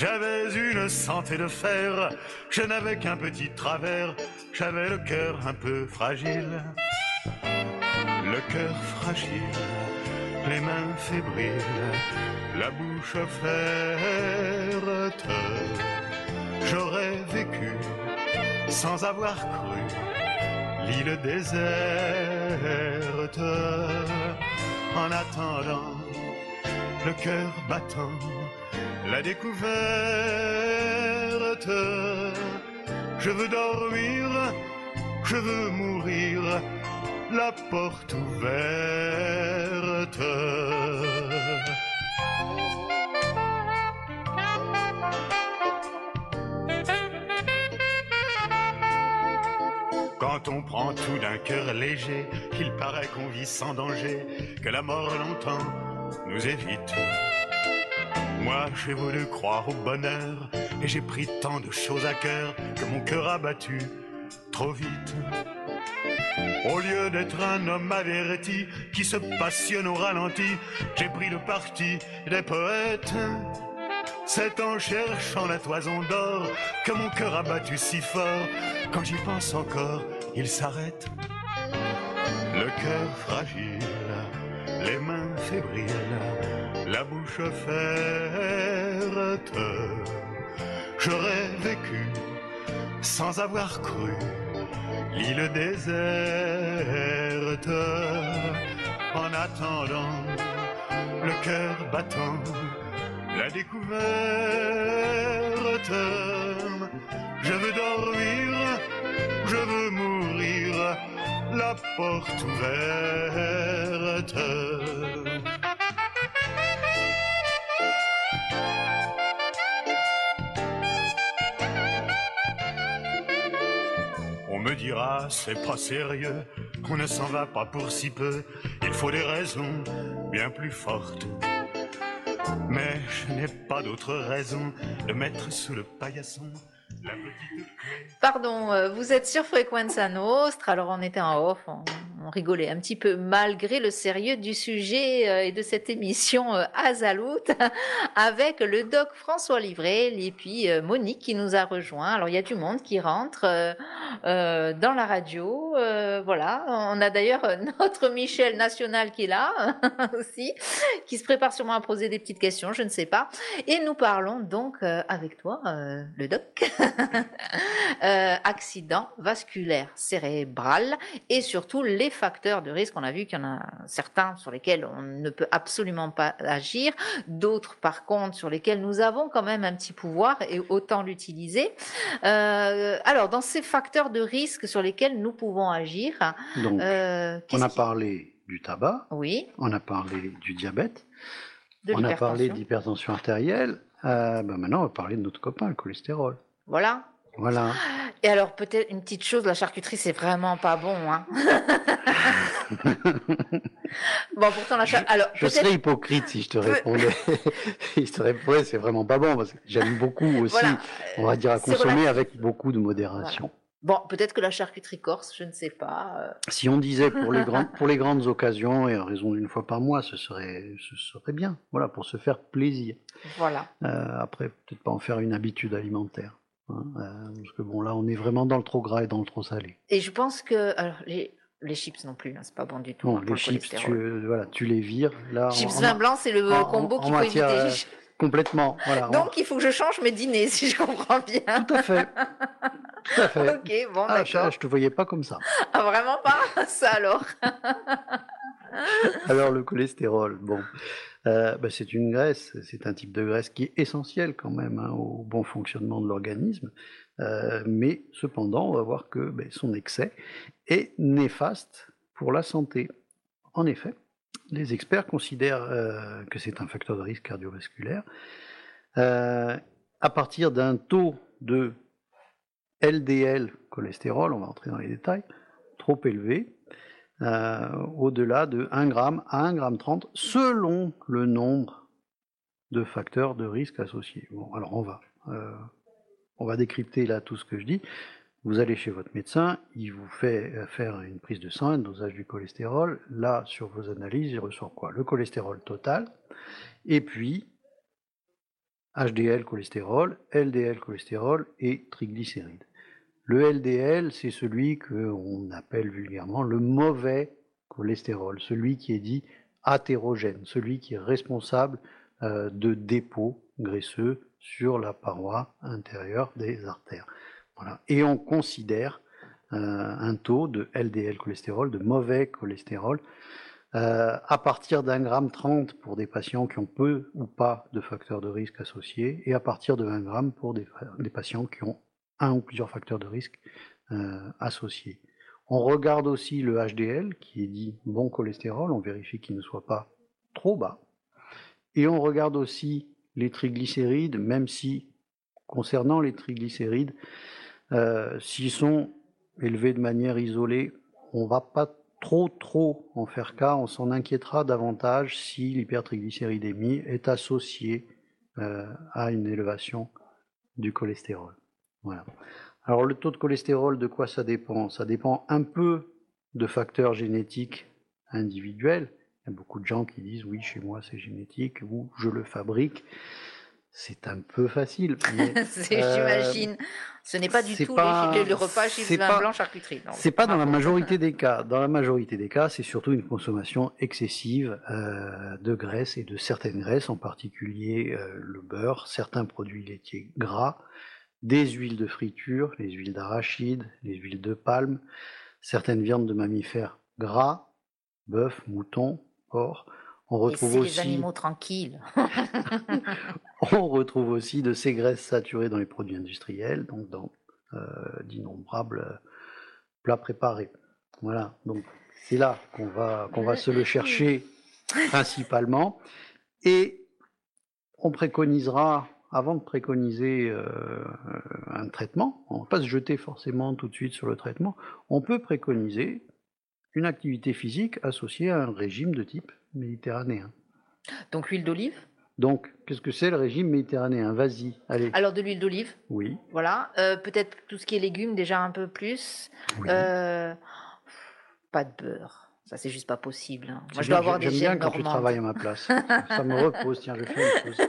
J'avais une santé de fer, je n'avais qu'un petit travers, j'avais le cœur un peu fragile. Le cœur fragile, les mains fébriles, la bouche offerte. J'aurais vécu sans avoir cru l'île déserte. En attendant, le cœur battant, la découverte. Je veux dormir, je veux mourir, la porte ouverte. Quand on prend tout d'un cœur léger, il paraît qu'on vit sans danger, que la mort longtemps nous évite. Moi j'ai voulu croire au bonheur, et j'ai pris tant de choses à cœur que mon cœur a battu trop vite. Au lieu d'être un homme averti qui se passionne au ralenti, j'ai pris le parti des poètes. C'est en cherchant la toison d'or que mon cœur a battu si fort. Quand j'y pense encore, il s'arrête. Le cœur fragile, les mains fébriles, la bouche offerte. J'aurais vécu sans avoir cru l'île déserte. En attendant, le cœur battant la découverte. Je veux dormir, je veux mourir, la porte ouverte. Me dira, c'est pas sérieux, on ne s'en va pas pour si peu, il faut des raisons bien plus fortes. Mais je n'ai pas d'autre raison. De mettre sous le paillasson la petite Pardon, euh, vous êtes sur Frequenza Nostra, alors on était en off, rigolait un petit peu malgré le sérieux du sujet euh, et de cette émission euh, Azalout avec le doc François Livrel et puis euh, Monique qui nous a rejoint. Alors il y a du monde qui rentre dans la radio, voilà. On a d'ailleurs notre Michel National qui est là aussi, qui se prépare sûrement à poser des petites questions, je ne sais pas. Et nous parlons donc avec toi, le doc, accident vasculaire cérébral et surtout les facteurs de risque. On a vu qu'il y en a certains sur lesquels on ne peut absolument pas agir, d'autres par contre sur lesquels nous avons quand même un petit pouvoir et autant l'utiliser. Euh, alors, dans ces facteurs de risque sur lesquels nous pouvons agir, Donc, euh, on a qui- parlé du tabac, Oui, on a parlé du diabète, de on a parlé d'hypertension artérielle. Euh, ben maintenant, on va parler de notre copain, le cholestérol. Voilà. Voilà. Et alors, peut-être une petite chose, la charcuterie, c'est vraiment pas bon. Hein bon, pourtant, la char... Alors, Je serais hypocrite si je te répondais. si je te répondais, c'est vraiment pas bon, parce que j'aime beaucoup aussi, Voilà. on va dire, à consommer avec beaucoup de modération. Bon, peut-être que la charcuterie corse, je ne sais pas. euh, Si on disait pour les, grandes, pour les grandes occasions et à raison d'une fois par mois, ce serait, ce serait bien. Voilà, pour se faire plaisir. Voilà. Euh, après, peut-être pas en faire une habitude alimentaire. Hein, euh, parce que bon, là, on est vraiment dans le trop gras et dans le trop salé. Et je pense que alors, les, les chips non plus, hein, c'est pas bon du tout. Non, les chips, tu, euh, voilà, tu les vires. Là, chips vin blanc, c'est le combo qu'il faut éviter. Euh, complètement. Voilà, Donc, il faut que je change mes dîners, si je comprends bien. Tout à fait. Tout à fait. ok, bon, ah, d'accord. Je, ne te voyais pas comme ça. Ah, vraiment pas Ça alors Alors, le cholestérol, bon. Euh, bah, c'est une graisse, c'est un type de graisse qui est essentiel quand même hein, au bon fonctionnement de l'organisme, euh, mais cependant, on va voir que ben, son excès est néfaste pour la santé. En effet, les experts considèrent euh, que c'est un facteur de risque cardiovasculaire à partir d'un taux de LDL cholestérol, on va entrer dans les détails, trop élevé, euh, au-delà de 1 g à 1 g 30 selon le nombre de facteurs de risque associés. Bon, alors on va, euh, on va décrypter là tout ce que je dis. Vous allez chez votre médecin, il vous fait faire une prise de sang, un dosage du cholestérol. Là, sur vos analyses, il ressort quoi? Le cholestérol total, et puis HDL cholestérol, LDL cholestérol et triglycérides. Le LDL, c'est celui qu'on appelle vulgairement le mauvais cholestérol, celui qui est dit athérogène, celui qui est responsable euh, de dépôts graisseux sur la paroi intérieure des artères. Et on considère euh, un taux de LDL cholestérol, de mauvais cholestérol, euh, à partir d'un gramme 30 pour des patients qui ont peu ou pas de facteurs de risque associés, et à partir de 1 gramme pour des patients qui ont un ou plusieurs facteurs de risque euh, associés. On regarde aussi le HDL, qui est dit bon cholestérol, on vérifie qu'il ne soit pas trop bas. Et on regarde aussi les triglycérides, même si, concernant les triglycérides, euh, s'ils sont élevés de manière isolée, on ne va pas trop trop en faire cas, on s'en inquiétera davantage si l'hypertriglycéridémie est associée euh, à une élévation du cholestérol. Voilà. Alors le taux de cholestérol, de quoi ça dépend? Ça dépend un peu de facteurs génétiques individuels. Il y a beaucoup de gens qui disent oui, chez moi c'est génétique ou je le fabrique. C'est un peu facile. Euh, j'imagine. Ce n'est pas du tout le, repas chez vin blanc charcuterie. C'est pas dans la majorité des cas. Dans la majorité des cas, c'est surtout une consommation excessive euh, de graisse et de certaines graisses, en particulier euh, le beurre, certains produits laitiers gras, des huiles de friture, les huiles d'arachide, les huiles de palme, certaines viandes de mammifères gras, bœuf, mouton, porc. On retrouve aussi les animaux tranquilles. on retrouve aussi de ces graisses saturées dans les produits industriels, donc dans euh, d'innombrables plats préparés. Voilà, donc c'est là qu'on va qu'on va se le chercher principalement, et on préconisera avant de préconiser euh, un traitement, on ne va pas se jeter forcément tout de suite sur le traitement, on peut préconiser une activité physique associée à un régime de type méditerranéen. Donc l'huile d'olive? Donc, qu'est-ce que c'est le régime méditerranéen? Vas-y, allez. Alors, de l'huile d'olive? Oui. Voilà. Euh, peut-être tout ce qui est légumes, déjà un peu plus. Euh, pas de beurre. Ça, c'est juste pas possible. Hein. Moi, je dois avoir des J'aime bien quand tu travailles à ma place. ça me repose. Tiens, je fais une chose.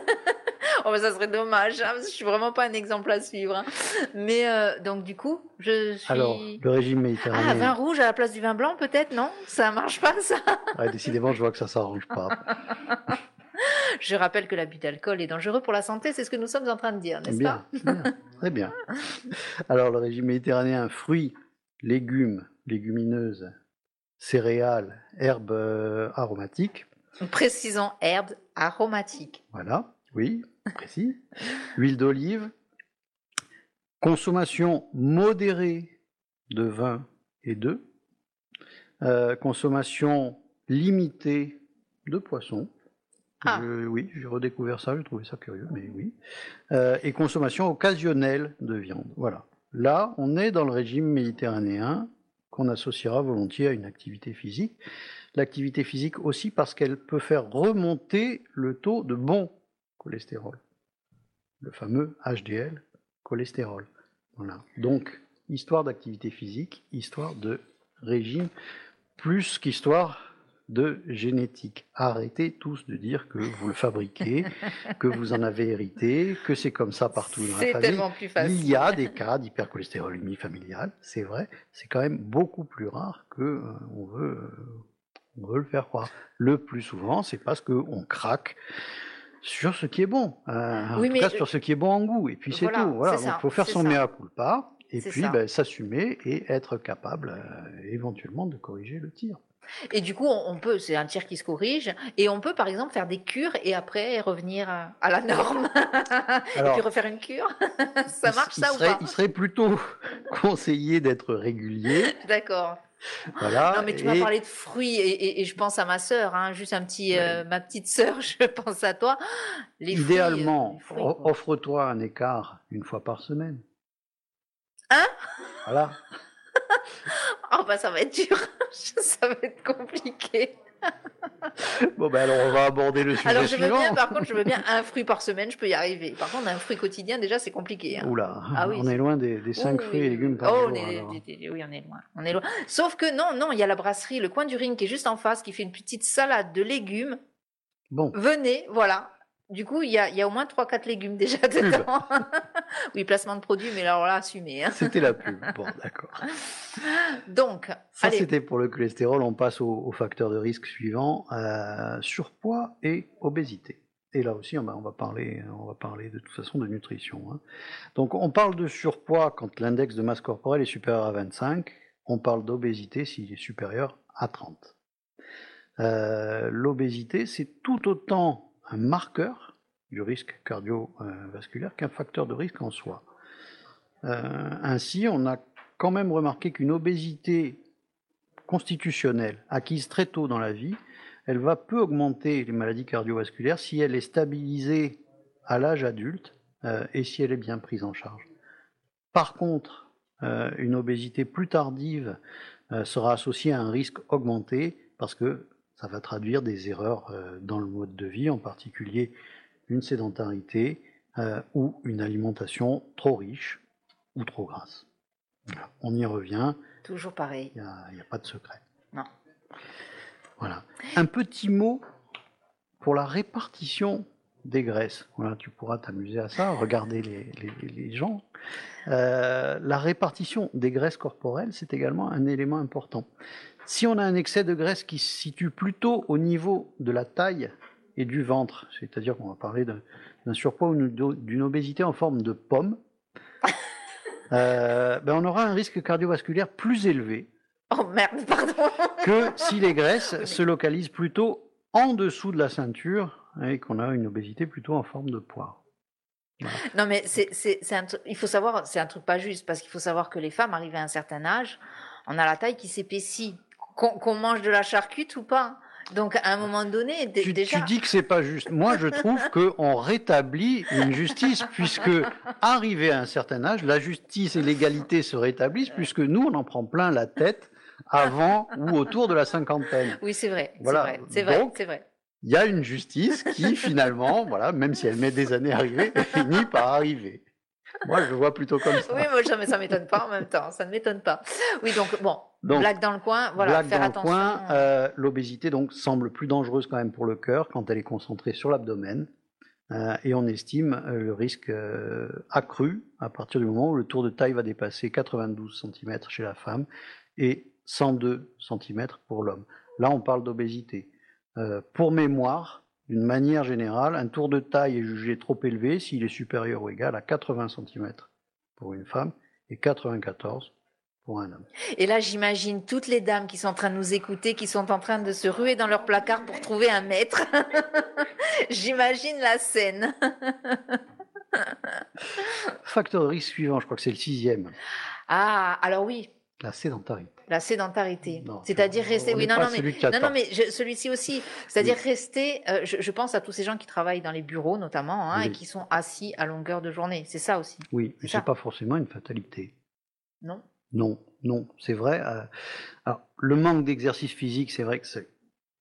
oh, ça serait dommage, hein, parce que je suis vraiment pas un exemple à suivre. Hein. Mais euh, donc du coup, je suis. Alors, le régime méditerranéen. Ah, vin rouge à la place du vin blanc, peut-être, non? Ça marche pas, ça? Décidément, je vois que ça s'arrange pas. je rappelle que l'abus d'alcool est dangereux pour la santé, c'est ce que nous sommes en train de dire, n'est-ce pas? bien, Très bien. Alors, le régime méditerranéen, fruits, légumes, légumineuses, céréales, herbes euh, aromatiques. Précisons herbes aromatiques. Voilà, oui précis, huile d'olive, consommation modérée de vin et d'œufs, euh, consommation limitée de poissons. Ah. oui, j'ai redécouvert ça, j'ai trouvé ça curieux, mais oui. Euh, et consommation occasionnelle de viande. Voilà. Là, on est dans le régime méditerranéen qu'on associera volontiers à une activité physique. L'activité physique aussi parce qu'elle peut faire remonter le taux de bon cholestérol. Le fameux HDL cholestérol. Voilà. Donc, histoire d'activité physique, histoire de régime, plus qu'histoire de génétique. Arrêtez tous de dire que vous le fabriquez, que vous en avez hérité, que c'est comme ça partout dans la famille. Plus facile. Il y a des cas d'hypercholestérolémie familiale, c'est vrai. C'est quand même beaucoup plus rare que euh, on veut, euh, on veut le faire croire. Le plus souvent, c'est parce qu'on craque sur ce qui est bon. Euh, en tout cas, sur ce qui est bon en goût. Et puis c'est tout. Voilà. il faut faire son mea culpa et puis ben, s'assumer et être capable euh, éventuellement de corriger le tir. Et du coup, on peut, c'est un tir qui se corrige, et on peut par exemple faire des cures et après revenir à, la norme, et puis refaire une cure. ça marche ça ou pas Il serait plutôt conseillé d'être régulier. D'accord. Voilà, non, mais tu m'as parlé de fruits et, je pense à ma sœur, hein, juste un petit, euh, ma petite sœur, je pense à toi. Idéalement, offre-toi un écart une fois par semaine. Hein? Voilà. oh bah ça va être dur, ça va être compliqué. bon ben alors on va aborder le sujet Alors je veux bien, par contre, je veux bien un fruit par semaine, je peux y arriver. Par contre, un fruit quotidien, déjà, c'est compliqué. Hein. Oula, ah on est loin des, des 5 fruits et légumes par oh, jour. oui, on est loin. On est loin. Sauf que non, non, il y a la brasserie, le coin du ring qui est juste en face, qui fait une petite salade de légumes. Bon. Venez, voilà. Du coup, il y a, au moins 3-4 légumes déjà dedans. oui, placement de produit, mais alors là, assumé. Hein. C'était la pub. Bon, d'accord. Donc, ça c'était pour le cholestérol. On passe aux, facteurs de risque suivants euh, surpoids et obésité. Et là aussi, on va, parler, on va parler de toute façon de nutrition. Hein. Donc, on parle de surpoids quand l'index de masse corporelle est supérieur à 25. On parle d'obésité s'il est supérieur à 30. Euh, l'obésité, c'est tout autant un marqueur du risque cardiovasculaire qu'un facteur de risque en soi. Euh, ainsi, on a quand même remarqué qu'une obésité constitutionnelle acquise très tôt dans la vie, elle va peu augmenter les maladies cardiovasculaires si elle est stabilisée à l'âge adulte euh, et si elle est bien prise en charge. Par contre, euh, une obésité plus tardive sera associée à un risque augmenté parce que ça va traduire des erreurs euh, dans le mode de vie, en particulier une sédentarité euh, ou une alimentation trop riche ou trop grasse. On y revient. Toujours pareil. Il n'y a, pas de secret. Non. Voilà. Un petit mot pour la répartition des graisses. Voilà, tu pourras t'amuser à ça, regarder les, gens. Euh, la répartition des graisses corporelles, c'est également un élément important. Si on a un excès de graisse qui se situe plutôt au niveau de la taille et du ventre, c'est-à-dire qu'on va parler d'un surpoids ou d'une obésité en forme de pomme, euh, ben on aura un risque cardiovasculaire plus élevé oh merde, pardon. que si les graisses se localisent plutôt en dessous de la ceinture et qu'on a une obésité plutôt en forme de poire. Non, mais c'est, il faut savoir, c'est un truc pas juste, parce qu'il faut savoir que les femmes, arrivées à un certain âge, on a la taille qui s'épaissit qu'on mange de la charcute ou pas. Donc à un moment donné, tu, déjà... tu dis que c'est pas juste. Moi, je trouve qu'on rétablit une justice puisque arrivé à un certain âge, la justice et l'égalité se rétablissent puisque nous, on en prend plein la tête avant ou autour de la cinquantaine. Oui, c'est vrai. Voilà. C'est vrai. C'est vrai. Il y a une justice qui finalement, voilà, même si elle met des années à arriver, finit par arriver. Moi, je vois plutôt comme ça. Oui, moi, ça, ne m'étonne pas en même temps. Ça ne m'étonne pas. Oui, donc, bon, blague dans le coin, voilà, faire attention. coin, euh, l'obésité, donc, semble plus dangereuse quand même pour le cœur quand elle est concentrée sur l'abdomen. Euh, et on estime euh, le risque accru à partir du moment où le tour de taille va dépasser 92 cm chez la femme et 102 cm pour l'homme. Là, on parle d'obésité. Pour mémoire, d'une manière générale, un tour de taille est jugé trop élevé s'il est supérieur ou égal à 80 cm pour une femme et 94 pour un homme. Et là, j'imagine toutes les dames qui sont en train de nous écouter, qui sont en train de se ruer dans leur placard pour trouver un maître. j'imagine la scène. Facteur risque suivant, je crois que c'est le sixième. Ah, alors oui. La sédentarité. La sédentarité. C'est-à-dire rester. Oui, non, non, mais, non, non, mais celui-ci aussi. C'est-à-dire rester. Euh, je, pense à tous ces gens qui travaillent dans les bureaux, notamment, hein, et qui sont assis à longueur de journée. C'est ça aussi. Oui, mais c'est pas forcément une fatalité. Non. Non, non, c'est vrai. Euh, alors, le manque d'exercice physique, c'est vrai que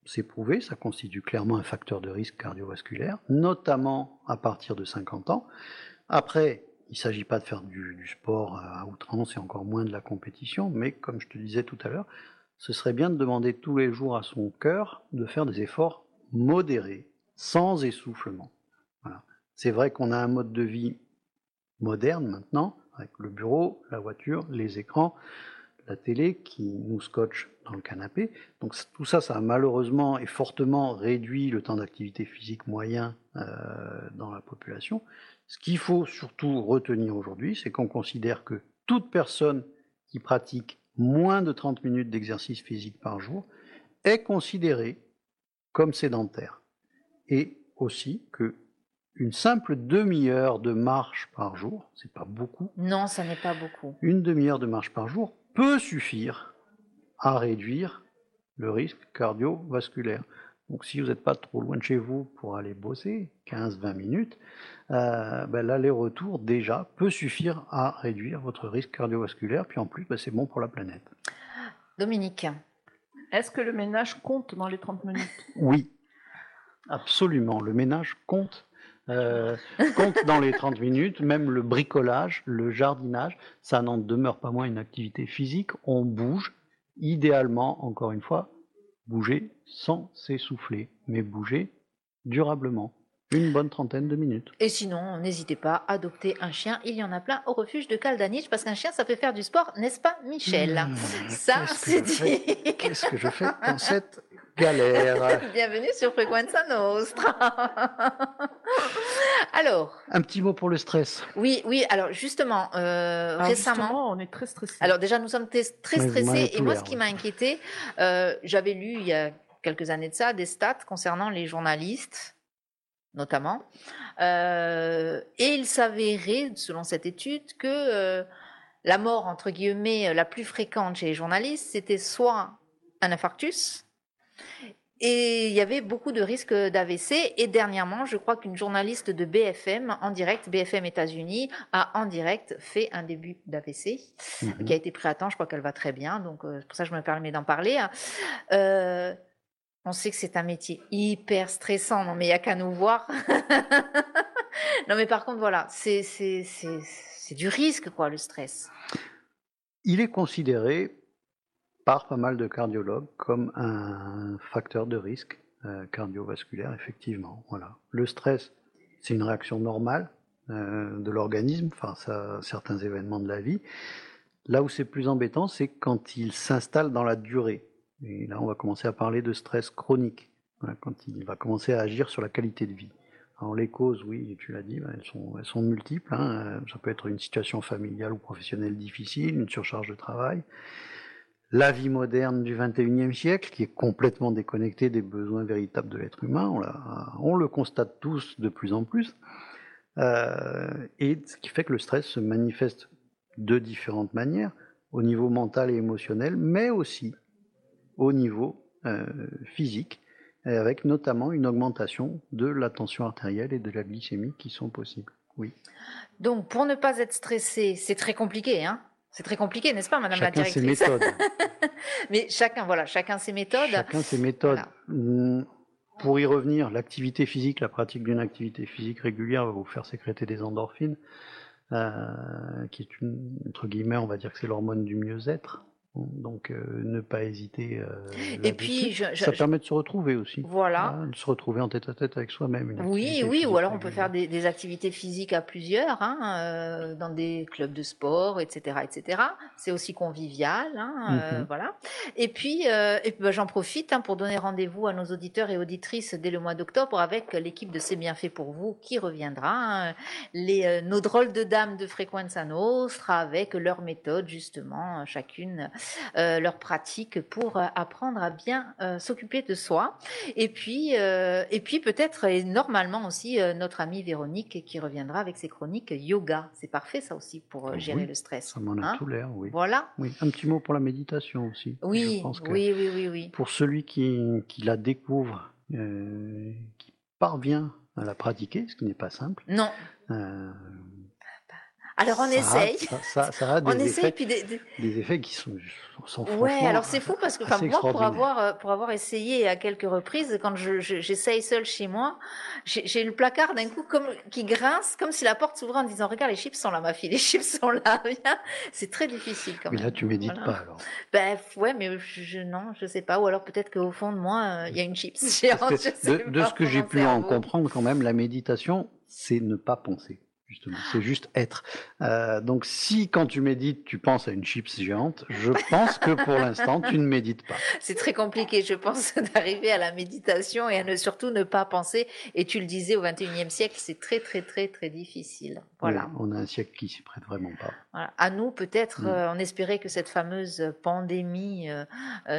c'est prouvé, ça constitue clairement un facteur de risque cardiovasculaire, notamment à partir de 50 ans. Après, il ne s'agit pas de faire du, sport à outrance et encore moins de la compétition, mais comme je te disais tout à l'heure, ce serait bien de demander tous les jours à son cœur de faire des efforts modérés, sans essoufflement. C'est vrai qu'on a un mode de vie moderne maintenant, avec le bureau, la voiture, les écrans, la télé qui nous scotche dans le canapé. Donc tout ça, ça a malheureusement et fortement réduit le temps d'activité physique moyen euh, dans la population. Ce qu'il faut surtout retenir aujourd'hui, c'est qu'on considère que toute personne qui pratique moins de 30 minutes d'exercice physique par jour est considérée comme sédentaire. Et aussi que une simple demi-heure de marche par jour, c'est pas beaucoup. Non, ça n'est pas beaucoup. Une demi-heure de marche par jour peut suffire à réduire le risque cardiovasculaire. Donc si vous n'êtes pas trop loin de chez vous pour aller bosser, 15-20 minutes, euh, ben, l'aller-retour déjà peut suffire à réduire votre risque cardiovasculaire, puis en plus ben, c'est bon pour la planète. Dominique. Est-ce que le ménage compte dans les 30 minutes? Oui, absolument. Le ménage compte euh, compte dans les 30 minutes, même le bricolage, le jardinage, ça n'en demeure pas moins une activité physique. On bouge, idéalement, encore une fois, bouger sans s'essouffler, mais bouger durablement. Une bonne trentaine de minutes. Et sinon, n'hésitez pas à adopter un chien. Il y en a plein au refuge de Caldanich parce qu'un chien, ça fait faire du sport, n'est-ce pas, Michel? Mmh, Ça, c'est dit. Qu'est-ce que je fais dans cette galère Bienvenue sur Frequenza Nostra. alors. Un petit mot pour le stress. Oui, oui. Alors justement, euh, récemment, on est très stressé. Alors déjà, nous sommes très stressés. Et moi, ce qui m'a inquiété, euh, j'avais lu il y a quelques années de ça des stats concernant les journalistes notamment. Euh, et il s'avérait, selon cette étude, que euh, la mort, entre guillemets, la plus fréquente chez les journalistes, c'était soit un infarctus, et il y avait beaucoup de risques d'AVC. Et dernièrement, je crois qu'une journaliste de BFM, en direct, BFM États-Unis, a en direct fait un début d'AVC, mhm. qui a été pris à temps. Je crois qu'elle va très bien. Donc, euh, c'est pour ça que je me permets d'en parler. Hein. Euh, on sait que c'est un métier hyper stressant. Non, mais il n'y a qu'à nous voir. non, mais par contre, voilà, c'est du risque, quoi, le stress. Il est considéré par pas mal de cardiologues comme un facteur de risque euh, cardiovasculaire, effectivement. Voilà. Le stress, c'est une réaction normale euh, de l'organisme face à certains événements de la vie. Là où c'est plus embêtant, c'est quand il s'installe dans la durée. Et là, on va commencer à parler de stress chronique, quand il va commencer à agir sur la qualité de vie. Alors les causes, oui, tu l'as dit, ben, elles, sont, multiples. Hein. Ça peut être une situation familiale ou professionnelle difficile, une surcharge de travail, la vie moderne du 21e siècle, qui est complètement déconnectée des besoins véritables de l'être humain, on, le constate tous de plus en plus, euh, et ce qui fait que le stress se manifeste de différentes manières, au niveau mental et émotionnel, mais aussi au niveau euh, physique, avec notamment une augmentation de la tension artérielle et de la glycémie qui sont possibles. Oui. Donc, pour ne pas être stressé, c'est très compliqué, hein? C'est très compliqué, n'est-ce pas, Madame la Directrice ses méthodes. Mais chacun, voilà, chacun ses méthodes. Chacun ses méthodes. Hum, pour y revenir, l'activité physique, la pratique d'une activité physique régulière va vous faire sécréter des endorphines, euh, qui est une, entre guillemets, on va dire que c'est l'hormone du mieux-être. Donc euh, ne pas hésiter. Euh, et puis ça permet de se retrouver aussi. Voilà. de se retrouver en tête à tête avec soi-même. Oui, oui, ou alors on peut faire des, activités physiques à plusieurs, hein, euh, dans des clubs de sport, etc., etc. C'est aussi convivial, hein, mhm. voilà. Et puis, et puis bah, j'en profite hein, pour donner rendez-vous à nos auditeurs et auditrices dès le mois d'octobre avec l'équipe de C'est bien fait pour vous qui reviendra, hein, les nos drôles de dames de Frequenza Nostra avec leur méthode justement chacune leurs pratiques pour euh, apprendre à bien euh, s'occuper de soi. Et puis, et puis peut-être et normalement aussi notre amie Véronique qui reviendra avec ses chroniques yoga. C'est parfait ça aussi pour gérer le stress. Ça m'en a hein tout l'air, oui. Voilà. Oui, un petit mot pour la méditation aussi. Oui, oui, oui, oui, oui. Pour celui qui, qui la découvre, qui parvient à la pratiquer, ce qui n'est pas simple. Non. Alors on essaye. Ça, a des, effets, des... effets qui sont, sont Ouais, alors c'est fou parce que enfin, moi, pour avoir, euh, pour avoir essayé à quelques reprises, quand j'essaye je, seul chez moi, j'ai le placard d'un coup comme, qui grince, comme si la porte s'ouvrait en disant Regarde, les chips sont là, ma fille, les chips sont là. c'est très difficile quand même. Mais là, tu médites pas alors Ben ouais, mais je, non, je sais pas. Ou alors peut-être qu'au fond de moi, euh, il y a une chips géante. de, de ce que j'ai pu en comprendre quand même, la méditation, c'est ne pas penser justement. C'est juste être. Euh, donc, si quand tu médites, tu penses à une chips géante, je pense que pour l'instant, tu ne médites pas. C'est très compliqué, je pense, d'arriver à la méditation et à ne surtout ne pas penser. Et tu le disais, au 21e siècle, c'est très, très, très, très difficile. Voilà. on a un siècle qui s'y prête vraiment pas. Voilà. À nous, peut-être, mm. euh, on espérait que cette fameuse pandémie euh,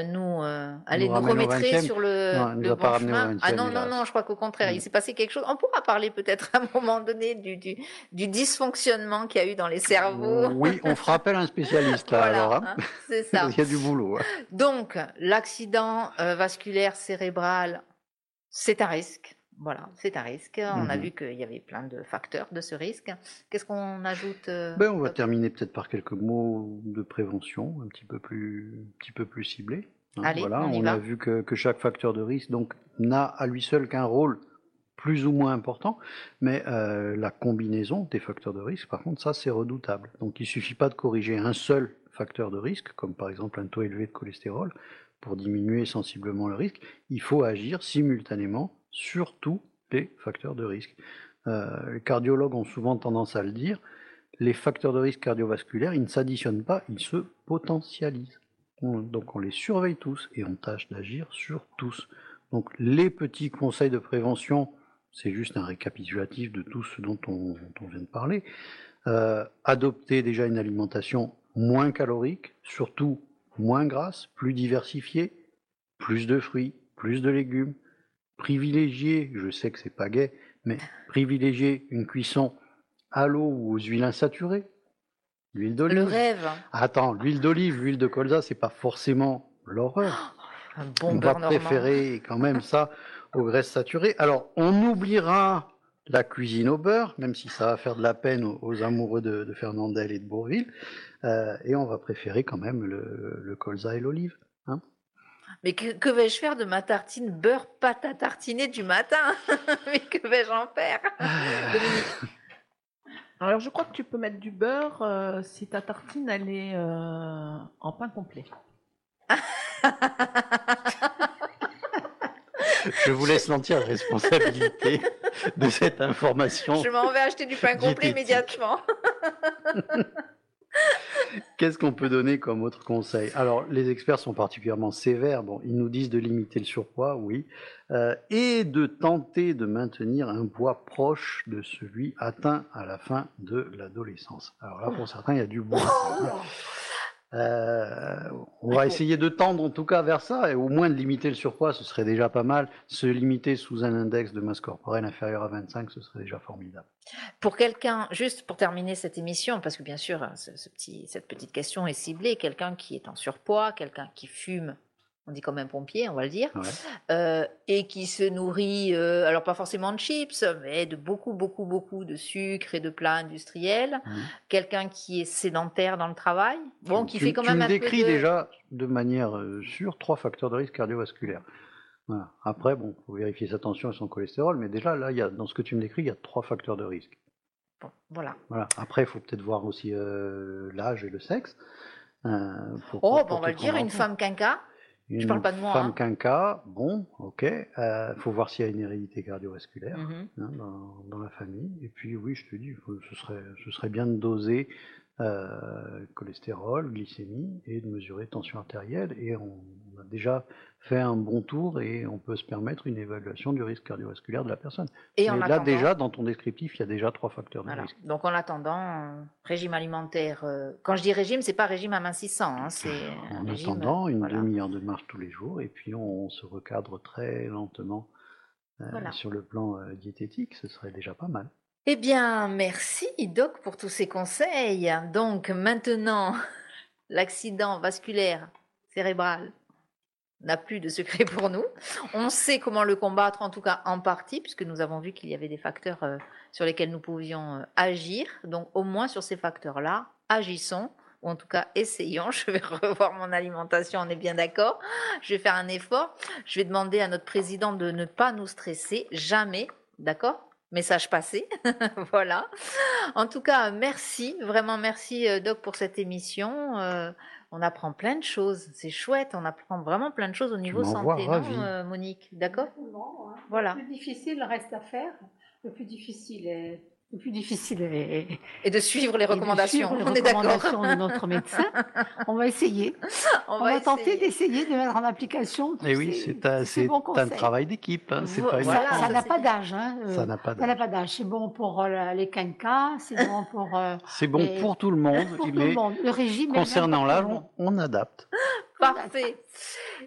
nous allait nous, remettrait sur le, le bon chemin. Ah non, non, non, je crois qu'au contraire, il mm. s'est passé quelque chose. On pourra parler peut-être à un moment donné du, du, du dysfonctionnement qu'il y a eu dans les cerveaux. Oui, on fera appel à un spécialiste alors. Hein. hein c'est ça. Il y a du boulot. Hein. Donc, l'accident euh, vasculaire cérébral, c'est un risque. Voilà, c'est un risque. On a mhm. vu qu'il y avait plein de facteurs de ce risque. Qu'est-ce qu'on ajoute euh, ben, On va terminer peut-être par quelques mots de prévention, un petit peu plus, un petit peu plus ciblés. Hein. Allez, voilà, on, on a vu que, que, chaque facteur de risque donc n'a à lui seul qu'un rôle plus ou moins important, mais euh, la combinaison des facteurs de risque, par contre, ça c'est redoutable. Donc il ne suffit pas de corriger un seul facteur de risque, comme par exemple un taux élevé de cholestérol, pour diminuer sensiblement le risque. Il faut agir simultanément sur tous les facteurs de risque. Euh, les cardiologues ont souvent tendance à le dire, les facteurs de risque cardiovasculaires, ils ne s'additionnent pas, ils se potentialisent. donc on les surveille tous et on tâche d'agir sur tous. Donc les petits conseils de prévention c'est juste un récapitulatif de tout ce dont on, vient de parler. Euh, adopter déjà une alimentation moins calorique, surtout moins grasse, plus diversifiée, plus de fruits, plus de légumes, privilégier, je sais que c'est pas gay, mais privilégier une cuisson à l'eau ou aux huiles insaturées, l'huile d'olive. Le rêve. Attends, l'huile d'olive, l'huile de colza, c'est pas forcément l'horreur. Un bon on va préférer quand même ça aux graisses saturées. Alors, on oubliera la cuisine au beurre, même si ça va faire de la peine aux, amoureux de, Fernandel et de Bourville, euh, et on va préférer quand même le, colza et l'olive. Mais que, vais-je faire de ma tartine beurre pâte à tartiner du matin Mais que vais-je en faire ah. Alors, je crois que tu peux mettre du beurre euh, si ta tartine elle est euh, en pain complet. Je vous laisse l'entière responsabilité de cette information. Je m'en vais acheter du pain complet immédiatement. Qu'est-ce qu'on peut donner comme autre conseil? Alors, les experts sont particulièrement sévères. Bon, ils nous disent de limiter le surpoids, oui, euh, et de tenter de maintenir un poids proche de celui atteint à la fin de l'adolescence. Alors là, pour certains, il y a du bois. Euh, on va essayer de tendre en tout cas vers ça, et au moins de limiter le surpoids, ce serait déjà pas mal. Se limiter sous un index de masse corporelle inférieur à 25, ce serait déjà formidable. Pour quelqu'un, juste pour terminer cette émission, parce que bien sûr, ce petit, cette petite question est ciblée, quelqu'un qui est en surpoids, quelqu'un qui fume on dit comme un pompier, on va le dire, euh, et qui se nourrit, euh, alors pas forcément de chips, mais de beaucoup, beaucoup, beaucoup de sucre et de plats industriels. Mmh. Quelqu'un qui est sédentaire dans le travail, bon, qui fait quand même un peu. Tu décris déjà de manière euh, sûre trois facteurs de risque cardiovasculaire. Après, bon, faut vérifier sa tension et son cholestérol, mais déjà là, il y a, dans ce que tu me décris, il y a trois facteurs de risque. Bon, voilà. voilà. Après, il faut peut-être voir aussi l'âge et le sexe. oh, on va le dire, une femme quinca une parle pas de moi, femme hein. quinca, bon, ok. Il euh, faut voir s'il y a une hérédité cardiovasculaire mm-hmm. hein, dans, dans, la famille. Et puis, oui, je te dis, ce, serait, ce serait bien de doser euh, cholestérol, glycémie et de mesurer tension artérielle. Et on, a déjà fait un bon tour et on peut se permettre une évaluation du risque cardiovasculaire de la personne. Et là, déjà, dans ton descriptif, il y a déjà trois facteurs de risque. Donc, en attendant, régime alimentaire. Euh, quand je dis régime, c'est pas régime amincissant. Hein, c'est en attendant, une demi-heure de marche tous les jours et puis on, se recadre très lentement euh, sur le plan diététique. Ce serait déjà pas mal. Eh bien, merci Doc pour tous ces conseils. Donc maintenant, l'accident vasculaire cérébral n'a plus de secret pour nous. On sait comment le combattre, en tout cas en partie, puisque nous avons vu qu'il y avait des facteurs euh, sur lesquels nous pouvions euh, agir. Donc au moins sur ces facteurs-là, agissons ou en tout cas essayons. Je vais revoir mon alimentation, on est bien d'accord. Je vais faire un effort. Je vais demander à notre président de ne pas nous stresser, jamais, d'accord? Message passé. voilà. En tout cas, merci, vraiment merci euh, Doc pour cette émission. On apprend plein de choses, c'est chouette, on apprend vraiment plein de choses au niveau santé, non, euh, Monique? D'accord? Hein. Voilà. Le plus difficile reste à faire. Le plus difficile est le plus difficile est... Et de suivre les recommandations. on est d'accord. de notre médecin. On va essayer. On, va, tenter d'essayer de mettre en application. Et oui, c'est un, un, travail d'équipe. Hein. Pas ça n'a pas d'âge. Hein. Ça n'a pas d'âge. C'est bon pour euh, les quinquas, c'est bon pour. Euh, c'est bon pour tout le monde. Pour tout le monde. Le régime. Concernant l'âge, on, adapte. Parfait.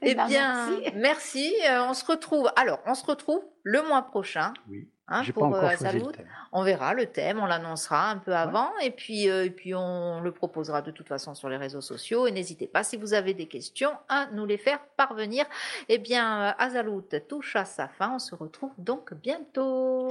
Eh, eh ben, bien, merci. merci. Euh, on se retrouve. Alors, on se retrouve le mois prochain. Oui Hein, pour euh, On verra le thème, on l'annoncera un peu avant et puis euh, et puis on le proposera de toute façon sur les réseaux sociaux et n'hésitez pas si vous avez des questions à nous les faire parvenir. Eh bien, euh, Azalout touche à sa fin, on se retrouve donc bientôt.